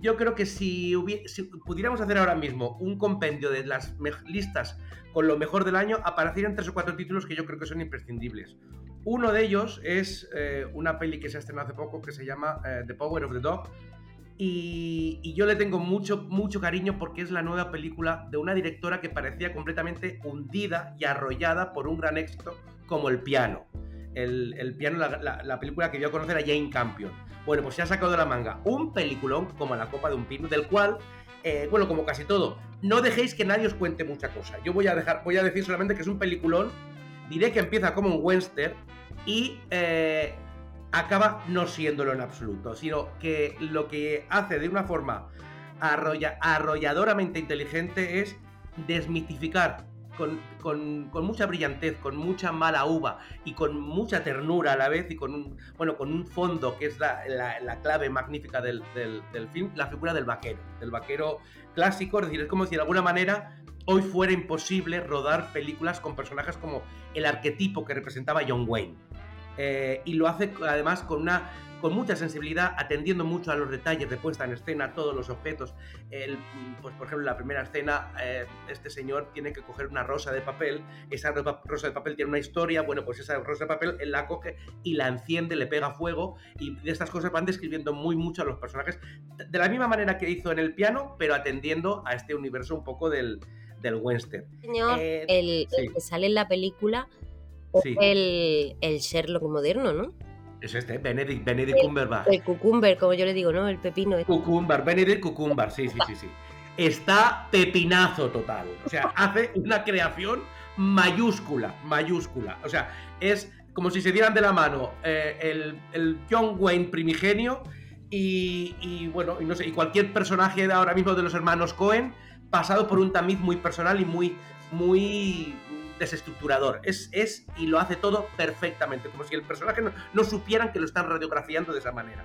yo creo que si, si pudiéramos hacer ahora mismo un compendio de las listas con lo mejor del año, aparecerían tres o cuatro títulos que yo creo que son imprescindibles. Uno de ellos es eh, una peli que se ha estrenado hace poco que se llama eh, The Power of the Dog. Y, y yo le tengo mucho, mucho cariño porque es la nueva película de una directora que parecía completamente hundida y arrollada por un gran éxito como El Piano. el, el piano, la, la- la película que dio a conocer a Jane Campion. Bueno, pues se ha sacado de la manga un peliculón como La Copa de un Pino, del cual, eh, bueno, como casi todo, no dejéis que nadie os cuente mucha cosa. Yo voy a, dejar, voy a decir solamente que es un peliculón, diré que empieza como un western y eh, acaba no siéndolo en absoluto, sino que lo que hace de una forma arrolla- arrolladoramente inteligente es desmitificar con, con- mucha brillantez, con mucha mala uva y con mucha ternura a la vez y con un, bueno, con un fondo que es la, la- la clave magnífica del, del- del film, la figura del vaquero, del vaquero clásico, es decir, es como si de alguna manera hoy fuera imposible rodar películas con personajes como el arquetipo que representaba John Wayne. Eh, y lo hace además con una con mucha sensibilidad, atendiendo mucho a los detalles de puesta en escena, todos los objetos. El, pues, por ejemplo, en la primera escena, eh, este señor tiene que coger una rosa de papel. Esa ro- rosa de papel tiene una historia. Bueno, pues esa rosa de papel él la coge y la enciende, le pega fuego. Y de estas cosas van describiendo muy mucho a los personajes. De la misma manera que hizo en el piano, pero atendiendo a este universo un poco del, del western. Señor, Eh, el, el sí. que sale en la película Sí. el, el Sherlock moderno, ¿no? Es este, Benedict, Benedict Cumberbatch. El cucumber, como yo le digo, ¿no? El pepino. Cucumber, Benedict Cucumber, sí, sí, sí, sí. Está pepinazo total. O sea, hace una creación mayúscula, mayúscula. O sea, es como si se dieran de la mano eh, el, el John Wayne primigenio y, y, bueno, y no sé, y cualquier personaje de ahora mismo de los hermanos Cohen pasado por un tamiz muy personal y muy, muy Es, es y lo hace todo perfectamente, como si el personaje no, no supieran que lo están radiografiando de esa manera.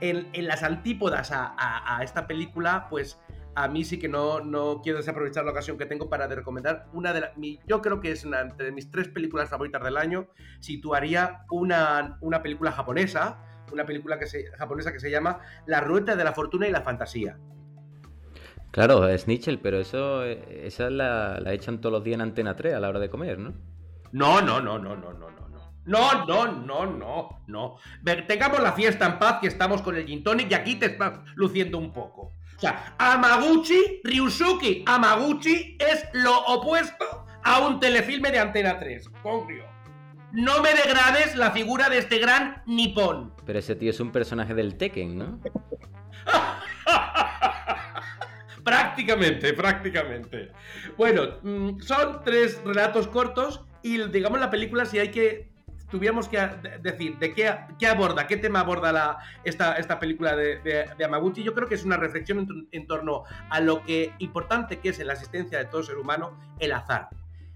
En, en las antípodas a, a- esta película, pues a mí sí que no, no quiero desaprovechar la ocasión que tengo para recomendar una de las... Yo creo que es una entre mis tres películas favoritas del año. Situaría una, una película japonesa, una película que se, japonesa que se llama La Rueda de la Fortuna y la Fantasía. Claro, es Nichel, pero eso eh, esa la, la echan todos los días en Antena 3 a la hora de comer, ¿no? No, no, no, no, no, no, no. no. No, no, no, no, Tengamos la fiesta en paz, que estamos con el gin tonic y aquí te estás luciendo un poco. O sea, Amaguchi, Ryusuke Amaguchi es lo opuesto a un telefilme de Antena 3. Congrio. No me degrades la figura de este gran nipón. Pero ese tío es un personaje del Tekken, ¿no? prácticamente, prácticamente. Bueno, mm, son tres relatos cortos y digamos la película si hay que tuviéramos que de- decir de qué, qué aborda, qué tema aborda la, esta, esta película de, de, Amaguchi, yo creo que es una reflexión en torno a lo que importante que es en la existencia de todo ser humano el azar.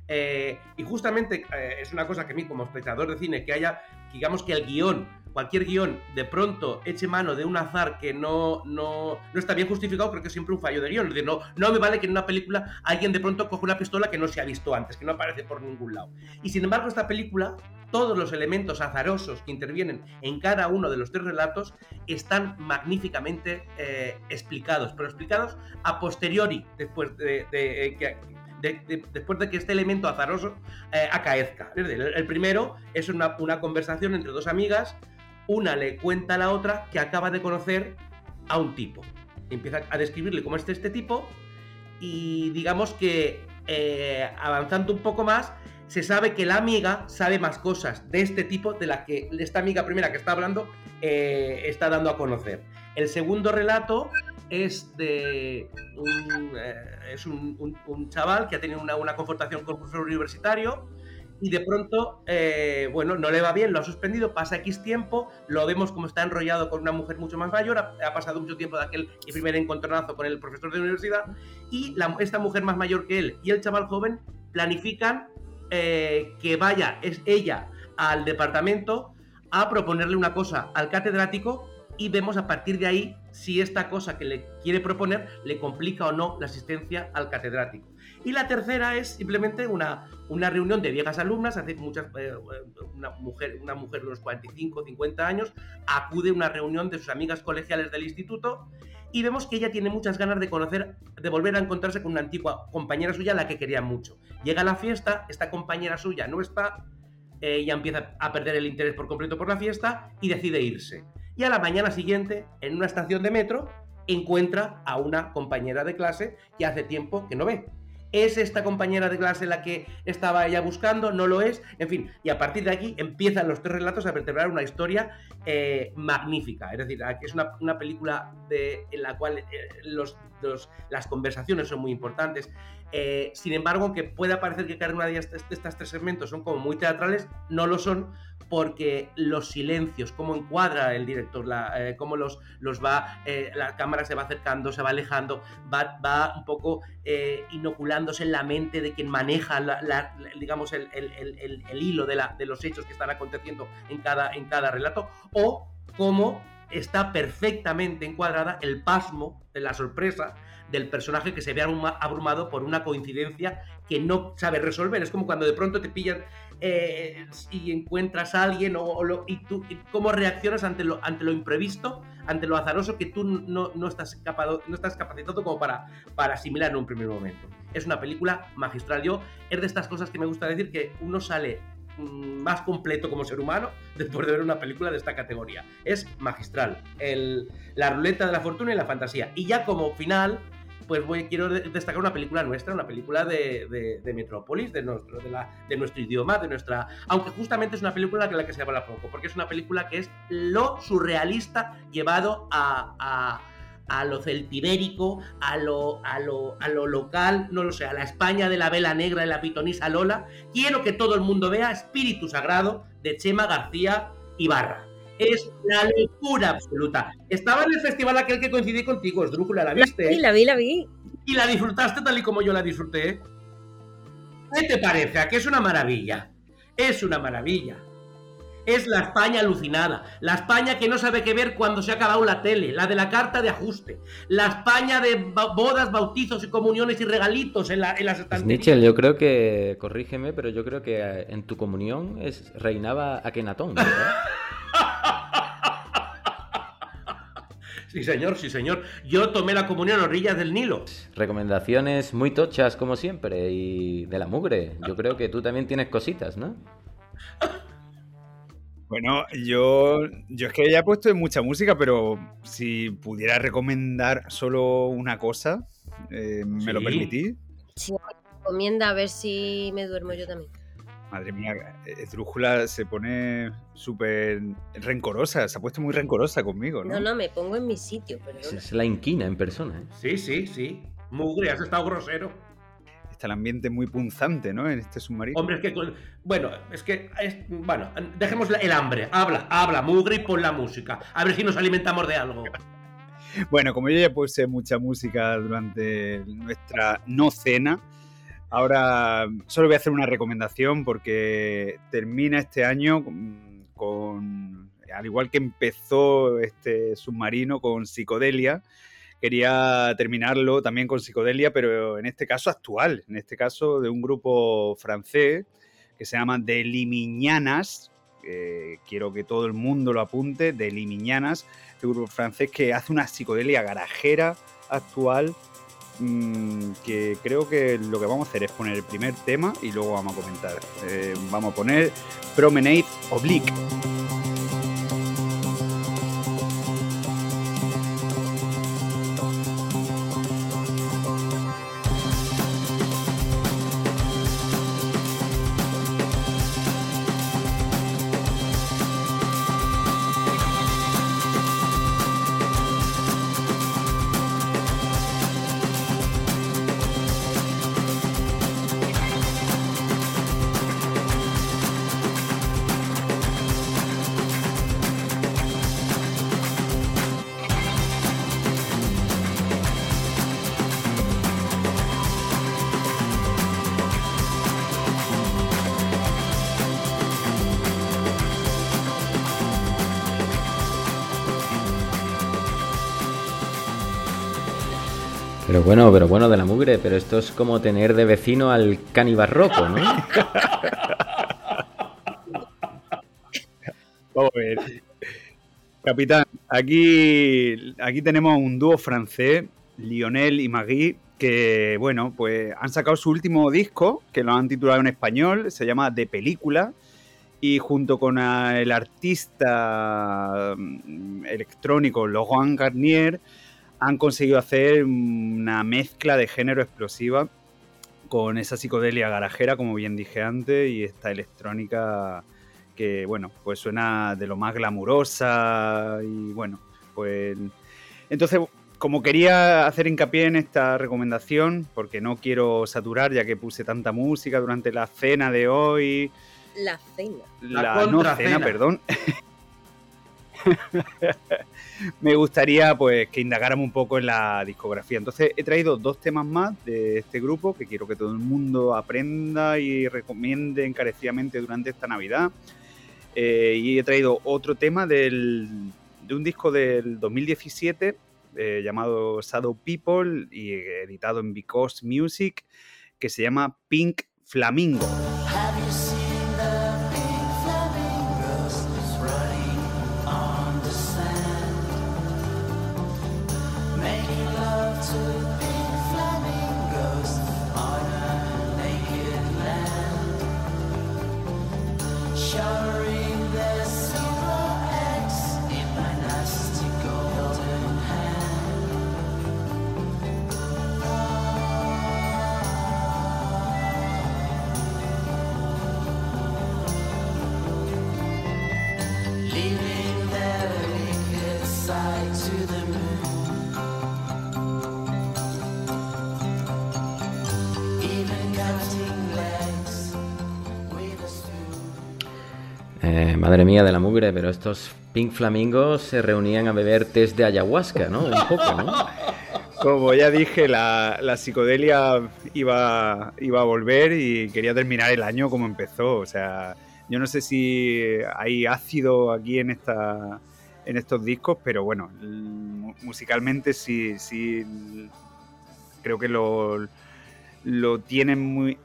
Eh, y justamente eh, es una cosa que a mí como espectador de cine que haya, digamos que el guion, cualquier guion, de pronto eche mano de un azar que no, no, no está bien justificado, creo que es siempre un fallo de guion. No, no me vale que en una película alguien de pronto coge una pistola que no se ha visto antes, que no aparece por ningún lado. Y sin embargo, esta película, todos los elementos azarosos que intervienen en cada uno de los tres relatos están magníficamente eh, explicados, pero explicados a posteriori, después de, de, eh, después de que este elemento azaroso eh, acaezca. El, el primero es una, una conversación entre dos amigas, una le cuenta a la otra que acaba de conocer a un tipo. Empieza a describirle cómo es este tipo y digamos que eh, avanzando un poco más, se sabe que la amiga sabe más cosas de este tipo de la que esta amiga primera que está hablando eh, está dando a conocer. El segundo relato es de un, eh, es un, un- chaval que ha tenido una, una confrontación con un profesor universitario y de pronto, eh, bueno, no le va bien, lo ha suspendido, pasa X tiempo, lo vemos como está enrollado con una mujer mucho más mayor, ha, ha pasado mucho tiempo de aquel primer encontronazo con el profesor de universidad y esta mujer más mayor que él y el chaval joven planifican eh, que vaya es ella al departamento a proponerle una cosa al catedrático y vemos a partir de ahí si esta cosa que le quiere proponer le complica o no la asistencia al catedrático. Y la tercera es simplemente una, una reunión de viejas alumnas, hace muchas, eh, una, mujer, una mujer de unos 45, 50 años, acude a una reunión de sus amigas colegiales del instituto y vemos que ella tiene muchas ganas de conocer, de volver a encontrarse con una antigua compañera suya, a la que quería mucho. Llega a la fiesta, esta compañera suya no está, eh, ella empieza a perder el interés por completo por la fiesta y decide irse. Y a la mañana siguiente, en una estación de metro, encuentra a una compañera de clase que hace tiempo que no ve. ¿Es esta compañera de clase la que estaba ella buscando? ¿No lo es? En fin, y a partir de aquí empiezan los tres relatos a vertebrar una historia eh, magnífica. Es decir, es una, una película de, en la cual eh, los, los- las conversaciones son muy importantes. Eh, sin embargo, aunque pueda parecer que cada una de estas, de estas tres segmentos son como muy teatrales, no lo son porque los silencios, cómo encuadra el director, eh, cómo los, los va, eh, la cámara se va acercando, se va alejando, va, va un poco eh, inoculándose en la mente de quien maneja, digamos, el, el- el- el- hilo de, de los hechos que están aconteciendo en cada, en cada relato, o cómo está perfectamente encuadrada el pasmo, la sorpresa del personaje que se ve abruma- abrumado por una coincidencia que no sabe resolver. Es como cuando de pronto te pillan eh, y encuentras a alguien o, lo- y tú cómo reaccionas ante lo, ante lo imprevisto, ante lo azaroso que tú no, no estás, capado, no estás capacitado como para, para asimilar en un primer momento. Es una película magistral. Yo es de estas cosas que me gusta decir que uno sale mm, más completo como ser humano después de ver una película de esta categoría. Es magistral. El- la ruleta de la fortuna y la fantasía. Y ya como final, pues voy, quiero de- destacar una película nuestra, una película de, de, de Metrópolis, de nuestro, de, la, de nuestro idioma, de nuestra... Aunque justamente es una película de la que se habla poco, porque es una película que es lo surrealista llevado a... a a lo celtibérico, a lo, a, lo, a lo local, no lo sé, a la España de la vela negra y la pitonisa Lola. Quiero que todo el mundo vea Espíritu Sagrado de Chema García Ibarra. Es la locura absoluta. Estaba en el festival aquel que coincidí contigo, Esdrújula, ¿la viste? Sí, la vi, la vi. y la disfrutaste tal y como yo la disfruté. ¿Qué te parece? ¿A que es una maravilla? Es una maravilla. Es la España alucinada, la España que no sabe qué ver cuando se ha acabado la tele, la de la carta de ajuste, la España de bodas, bautizos y comuniones y regalitos en, la- en las Pues, estanterías. Mitchell, yo creo que, corrígeme, pero yo creo que eh, en tu comunión es, reinaba Akenatón, ¿verdad? Sí, señor, sí, señor. Yo tomé la comunión a orillas del Nilo. Recomendaciones muy tochas, como siempre, y de la mugre. Yo creo que tú también tienes cositas, ¿no? Bueno, yo, yo es que ya he puesto mucha música, pero si pudiera recomendar solo una cosa, eh, ¿me lo permitís? Sí, recomienda a ver si me duermo yo también. Madre mía, Esdrújula se pone súper rencorosa, se ha puesto muy rencorosa conmigo, ¿no? No, no, me pongo en mi sitio, Es, perdona. es la inquina en persona, ¿eh? Sí, sí, sí. Mugre, has estado grosero. Está el ambiente muy punzante, ¿no? En este submarino. Hombre, es que. con- Bueno, es que. es- bueno, dejemos el hambre. Habla, habla, mugre y pon la música. A ver si nos alimentamos de algo. Bueno, como yo ya puse mucha música durante nuestra no cena, ahora solo voy a hacer una recomendación porque termina este año con, al igual que empezó este submarino con psicodelia, quería terminarlo también con psicodelia, pero en este caso actual, en este caso de un grupo francés que se llama De Limiñanas, quiero que todo el mundo lo apunte, De Limiñanas, este grupo francés que hace una psicodelia garajera actual mm, que creo que lo que vamos a hacer es poner el primer tema y luego vamos a comentar. Eh, vamos a poner Promenade Oblique. Pero esto es como tener de vecino al cani barroco, ¿no? Vamos a ver. Capitán, aquí, aquí tenemos un dúo francés, Lionel y Magui, que, bueno, pues han sacado su último disco, que lo han titulado en español, se llama De Película, y junto con el artista mm, electrónico Laurent Garnier, han conseguido hacer una mezcla de género explosiva con esa psicodelia garajera, como bien dije antes, y esta electrónica que, bueno, pues suena de lo más glamurosa y bueno, pues... Entonces, como quería hacer hincapié en esta recomendación, porque no quiero saturar ya que puse tanta música durante la cena de hoy, La cena. La la, no cena, perdón. Me gustaría pues que indagáramos un poco en la discografía. Entonces he traído dos temas más de este grupo que quiero que todo el mundo aprenda y recomiende encarecidamente durante esta Navidad. Eh, y he traído otro tema de un disco del 2017 eh, llamado Shadow People y editado en Because Music que se llama Pink Flamingo. Eh, madre mía de la mugre, pero estos Pink Flamingos se reunían a beber test de ayahuasca, ¿no? Un poco, ¿no? Como ya dije, la, la psicodelia iba, iba a volver y quería terminar el año como empezó. O sea, yo no sé si hay ácido aquí en, esta, en estos discos, pero bueno, musicalmente sí, sí creo que lo, lo tienen muy...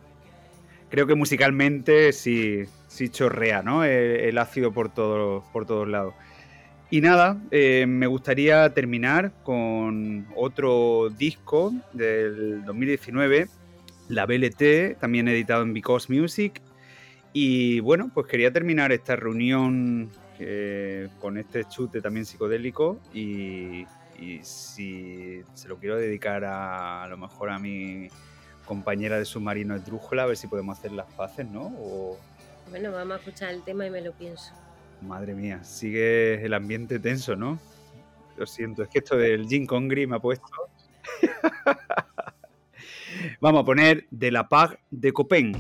Creo que musicalmente sí, sí chorrea, ¿no? El, ácido por, todo, por todos lados. Y nada, eh, me gustaría terminar con otro disco del 2019, la BLT, también editado en Because Music. Y bueno, pues quería terminar esta reunión eh, con este chute también psicodélico y, si se lo quiero dedicar a, lo mejor a mi compañera de submarino esdrújula, a ver si podemos hacer las paces, ¿no? Bueno, vamos a escuchar el tema y me lo pienso. Madre mía, sigue el ambiente tenso, ¿no? Lo siento, es que esto del Jim Congri me ha puesto. Vamos a poner de la Pag de Copen.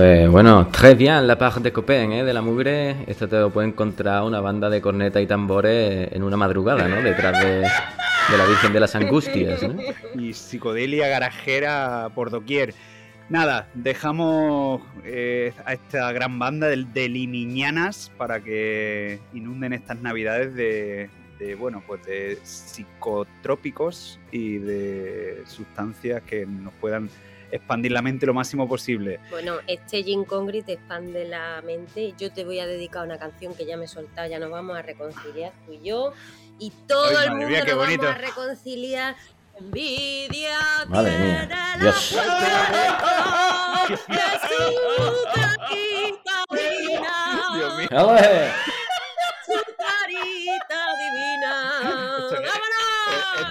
Pues bueno, très bien la part de Copen, ¿eh? De la mugre. Esto te lo puede encontrar una banda de corneta y tambores en una madrugada, ¿no? Detrás de, la Virgen de las Angustias. Y psicodelia garajera por doquier. Nada, dejamos eh, a esta gran banda de, de limiñanas para que inunden estas navidades de, de, bueno, pues de psicotrópicos y de sustancias que nos puedan expandir la mente lo máximo posible. Bueno, este Jim Congri te expande la mente. Yo te voy a dedicar una canción que ya me he soltado, ya nos vamos a reconciliar tú y yo. Y todo Ay, el mundo mía, nos bonito. vamos a reconciliar. Envidia Madre mía, tiene la Dios. fuerza de señorita divina.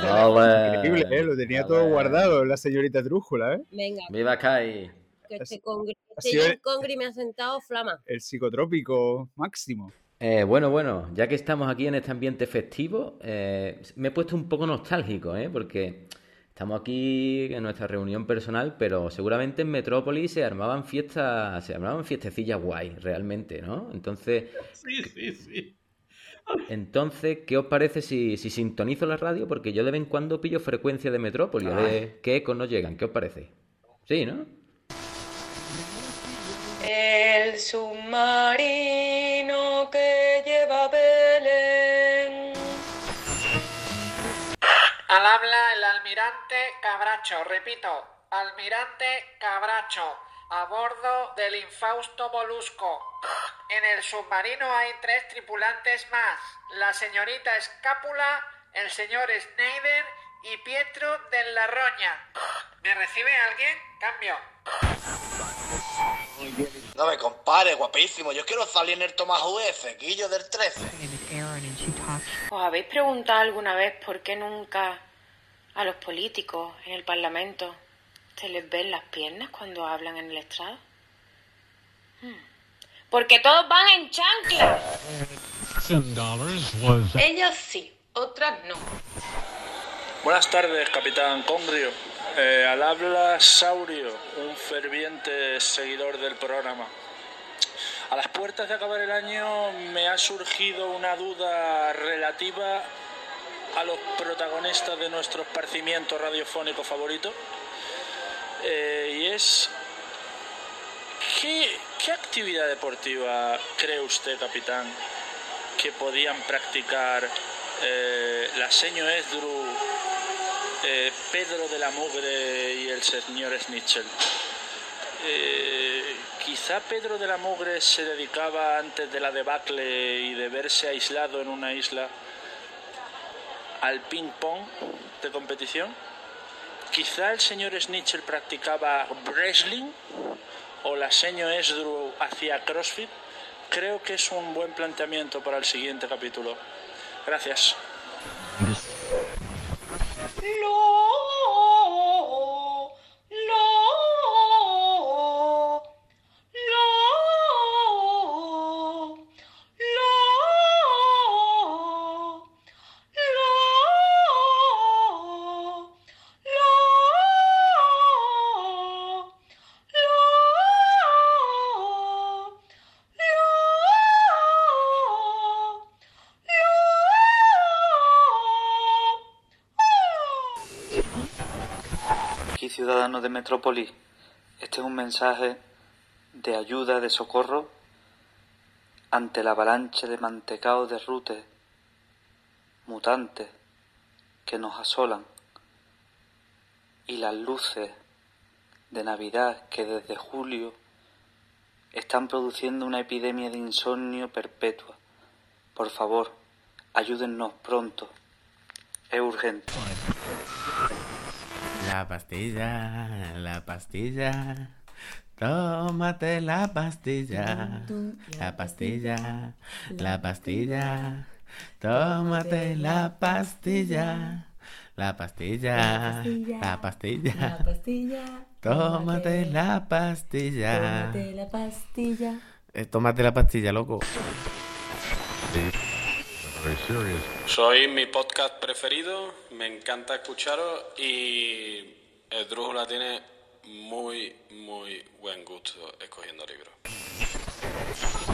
¡Vámonos! Pues. Increíble, eh, lo tenía todo pues. guardado la señorita Trújula. ¿eh? Venga. Viva Kai. Este congri, este congri me ha sentado flama. El psicotrópico máximo. Eh, bueno, bueno, ya que estamos aquí en este ambiente festivo, eh, me he puesto un poco nostálgico, ¿eh? porque estamos aquí en nuestra reunión personal, pero seguramente en Metrópolis se armaban fiestas, se armaban fiestecillas guay, realmente, ¿no? Entonces, sí, sí, sí entonces, ¿qué os parece si, si sintonizo la radio? Porque yo de vez en cuando pillo frecuencia de Metrópolis, a ver qué ecos nos llegan, ¿qué os parece? Sí, ¿no? El submarino que lleva Belén. Al habla el almirante Cabracho, repito, almirante Cabracho, a bordo del infausto molusco. En el submarino hay tres tripulantes más, la señorita Escápula, el señor Schneider y Pietro de la Roña. ¿Me recibe alguien? Cambio. No me compare, guapísimo. Yo quiero salir en el Tomás UF, Guillo del 13. ¿Os habéis preguntado alguna vez por qué nunca a los políticos en el Parlamento se les ven las piernas cuando hablan en el estrado? Hmm. Porque todos van en chanclas. Ellas sí, otras no. Buenas tardes, capitán Congrio. Eh, al habla Saurio, un ferviente seguidor del programa. A las puertas de acabar el año me ha surgido una duda relativa a los protagonistas de nuestro esparcimiento radiofónico favorito. Eh, y es, ¿qué, ¿qué actividad deportiva cree usted, capitán, que podían practicar eh, la seño Esdru, eh, Pedro de la Mugre y el señor Snitchell? Eh, quizá Pedro de la Mugre se dedicaba antes de la debacle y de verse aislado en una isla al ping pong de competición. Quizá el señor Snitchell practicaba wrestling o la señor Esdru hacía crossfit. Creo que es un buen planteamiento para el siguiente capítulo. Gracias. Ciudadanos de Metrópolis, este es un mensaje de ayuda, de socorro ante la avalancha de mantecao de rutes mutantes que nos asolan y las luces de Navidad que desde julio están produciendo una epidemia de insomnio perpetua. Por favor, ayúdennos pronto. Es urgente. La pastilla, la pastilla. Tómate la pastilla. La pastilla, la pastilla. Tómate la pastilla. La pastilla, la pastilla. La pastilla. Tómate la pastilla. Tómate la pastilla. Eh, Tómate la pastilla, loco. Soy mi podcast preferido, me encanta escucharos y Esdrújula tiene muy, muy buen gusto escogiendo libros.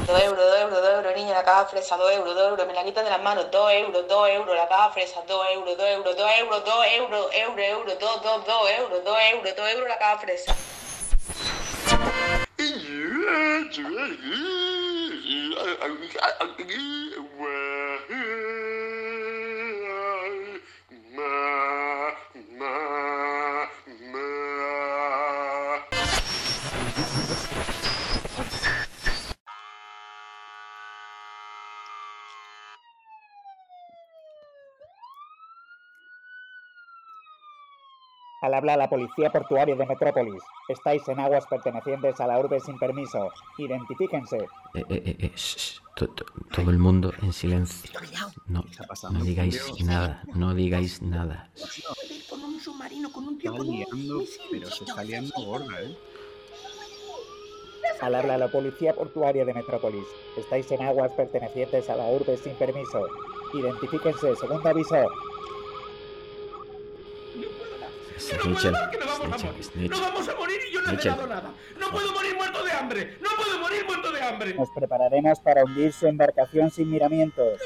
Dos euros, dos euros, dos euros, niña, la caja fresa, dos euros, dos euros, me la quitan de las manos, dos euros, dos euros, la caja fresa, dos euros, dos euros, dos euros, dos euros, euro, euro, dos, dos, dos euros, dos euros, dos euros, la caja fresa. A habla la policía portuaria de Metrópolis. Estáis en aguas pertenecientes a la urbe sin permiso. Identifíquense. Eh, eh, eh, to- to- todo el mundo en silencio. No, no digáis nada, no digáis nada. Con un submarino, con un tío, Está con un liando, misil. pero se está liando gorda, ¿eh? Al habla a la policía portuaria de Metrópolis. Estáis en aguas pertenecientes a la urbe sin permiso. Identifíquense. Segundo aviso. Snitchell, que no Snitchell. No no nada. No puedo morir muerto de hambre. No puedo morir muerto de hambre. Nos prepararemos para hundir su embarcación sin miramientos.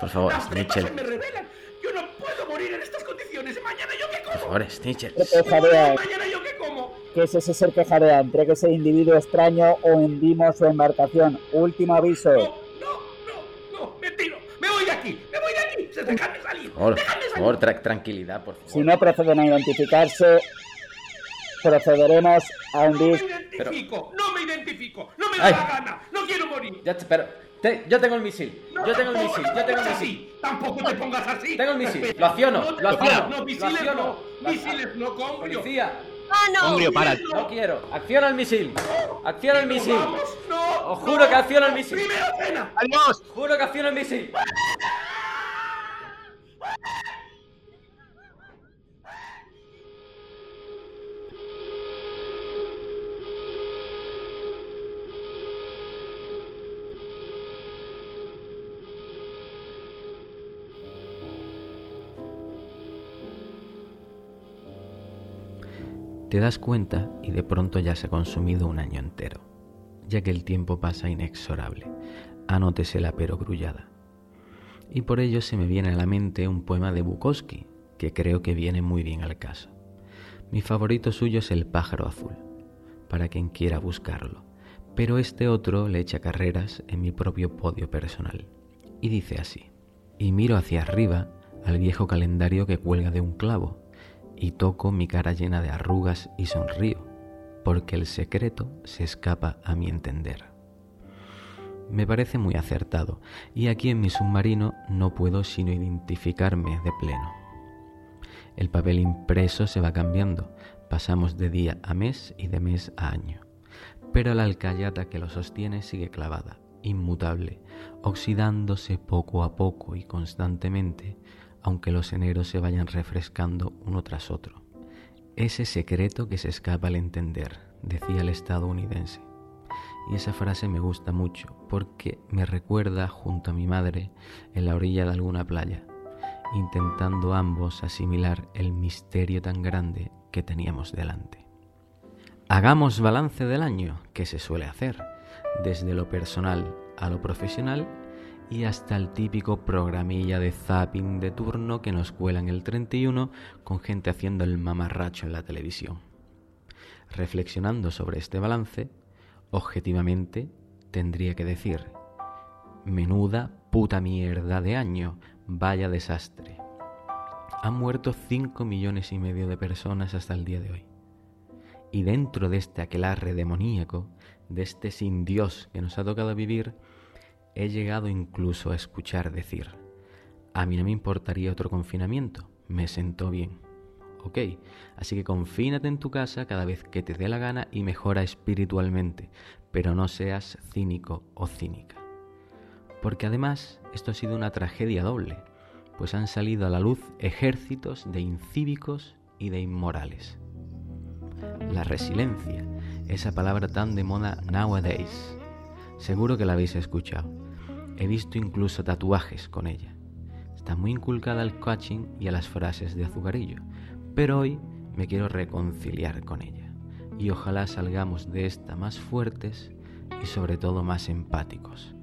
Por favor, Las tripas Snitchell, se me revelan. Yo no puedo morir en estas condiciones. Mañana yo qué por como. favor. Ser que jadea. Mañana yo qué como. ¿Qué es ese ser que jadea? Entregue ese individuo extraño o hundimos su embarcación. Último aviso. No, Por favor, tra- tranquilidad, por favor. Si no proceden a identificarse, procederemos a hundir. Pero- Identifico. No me identifico. No me da Ay. la gana. No quiero morir. Ya, te- pero, te- yo tengo el misil, yo tengo el misil, yo tengo el misil. Tampoco te pongas así. Tengo el misil, lo acciono, No lo acciono, No, lo misiles acciono. no. Misiles no, Congrio. Policía. ¡Ah, no! Para. No quiero. Acciona el misil. Acciona el misil. Vamos, no. Os juro que acciona el misil. Primera cena. ¡Adiós! Juro que acciona el misil. Te das cuenta y de pronto ya se ha consumido un año entero, ya que el tiempo pasa inexorable. Anótese la perogrullada. Y por ello se me viene a la mente un poema de Bukowski, que creo que viene muy bien al caso. Mi favorito suyo es El pájaro azul, para quien quiera buscarlo, pero este otro le echa carreras en mi propio podio personal. Y dice así, y miro hacia arriba al viejo calendario que cuelga de un clavo, y toco mi cara llena de arrugas y sonrío, porque el secreto se escapa a mi entender. Me parece muy acertado, y aquí en mi submarino no puedo sino identificarme de pleno. El papel impreso se va cambiando, pasamos de día a mes y de mes a año, pero la alcayata que lo sostiene sigue clavada, inmutable, oxidándose poco a poco y constantemente, aunque los eneros se vayan refrescando uno tras otro. Ese secreto que se escapa al entender, decía el estadounidense. Y esa frase me gusta mucho porque me recuerda junto a mi madre en la orilla de alguna playa, intentando ambos asimilar el misterio tan grande que teníamos delante. Hagamos balance del año, que se suele hacer, desde lo personal a lo profesional y hasta el típico programilla de zapping de turno que nos cuelan el 31 con gente haciendo el mamarracho en la televisión. Reflexionando sobre este balance, objetivamente tendría que decir, menuda puta mierda de año, vaya desastre. Han muerto 5 millones y medio de personas hasta el día de hoy. Y dentro de este aquelarre demoníaco, de este sin Dios que nos ha tocado vivir, he llegado incluso a escuchar decir, a mí no me importaría otro confinamiento, me sentó bien. Ok, así que confínate en tu casa cada vez que te dé la gana y mejora espiritualmente, pero no seas cínico o cínica. Porque además esto ha sido una tragedia doble, pues han salido a la luz ejércitos de incívicos y de inmorales. La resiliencia, esa palabra tan de moda nowadays. Seguro que la habéis escuchado. He visto incluso tatuajes con ella. Está muy inculcada al coaching y a las frases de azucarillo, pero hoy me quiero reconciliar con ella. Y ojalá salgamos de esta más fuertes y sobre todo más empáticos.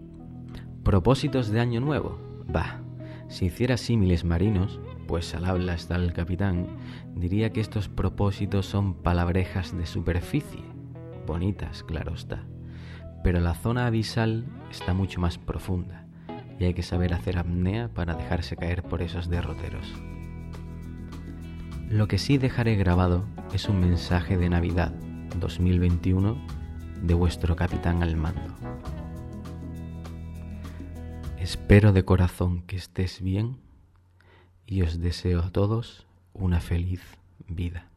Propósitos de año nuevo. Bah, si hiciera símiles marinos, pues al habla está el capitán, diría que estos propósitos son palabrejas de superficie, bonitas, claro está. Pero la zona abisal está mucho más profunda y hay que saber hacer apnea para dejarse caer por esos derroteros. Lo que sí dejaré grabado es un mensaje de Navidad 2021 de vuestro capitán al mando. Espero de corazón que estés bien y os deseo a todos una feliz vida.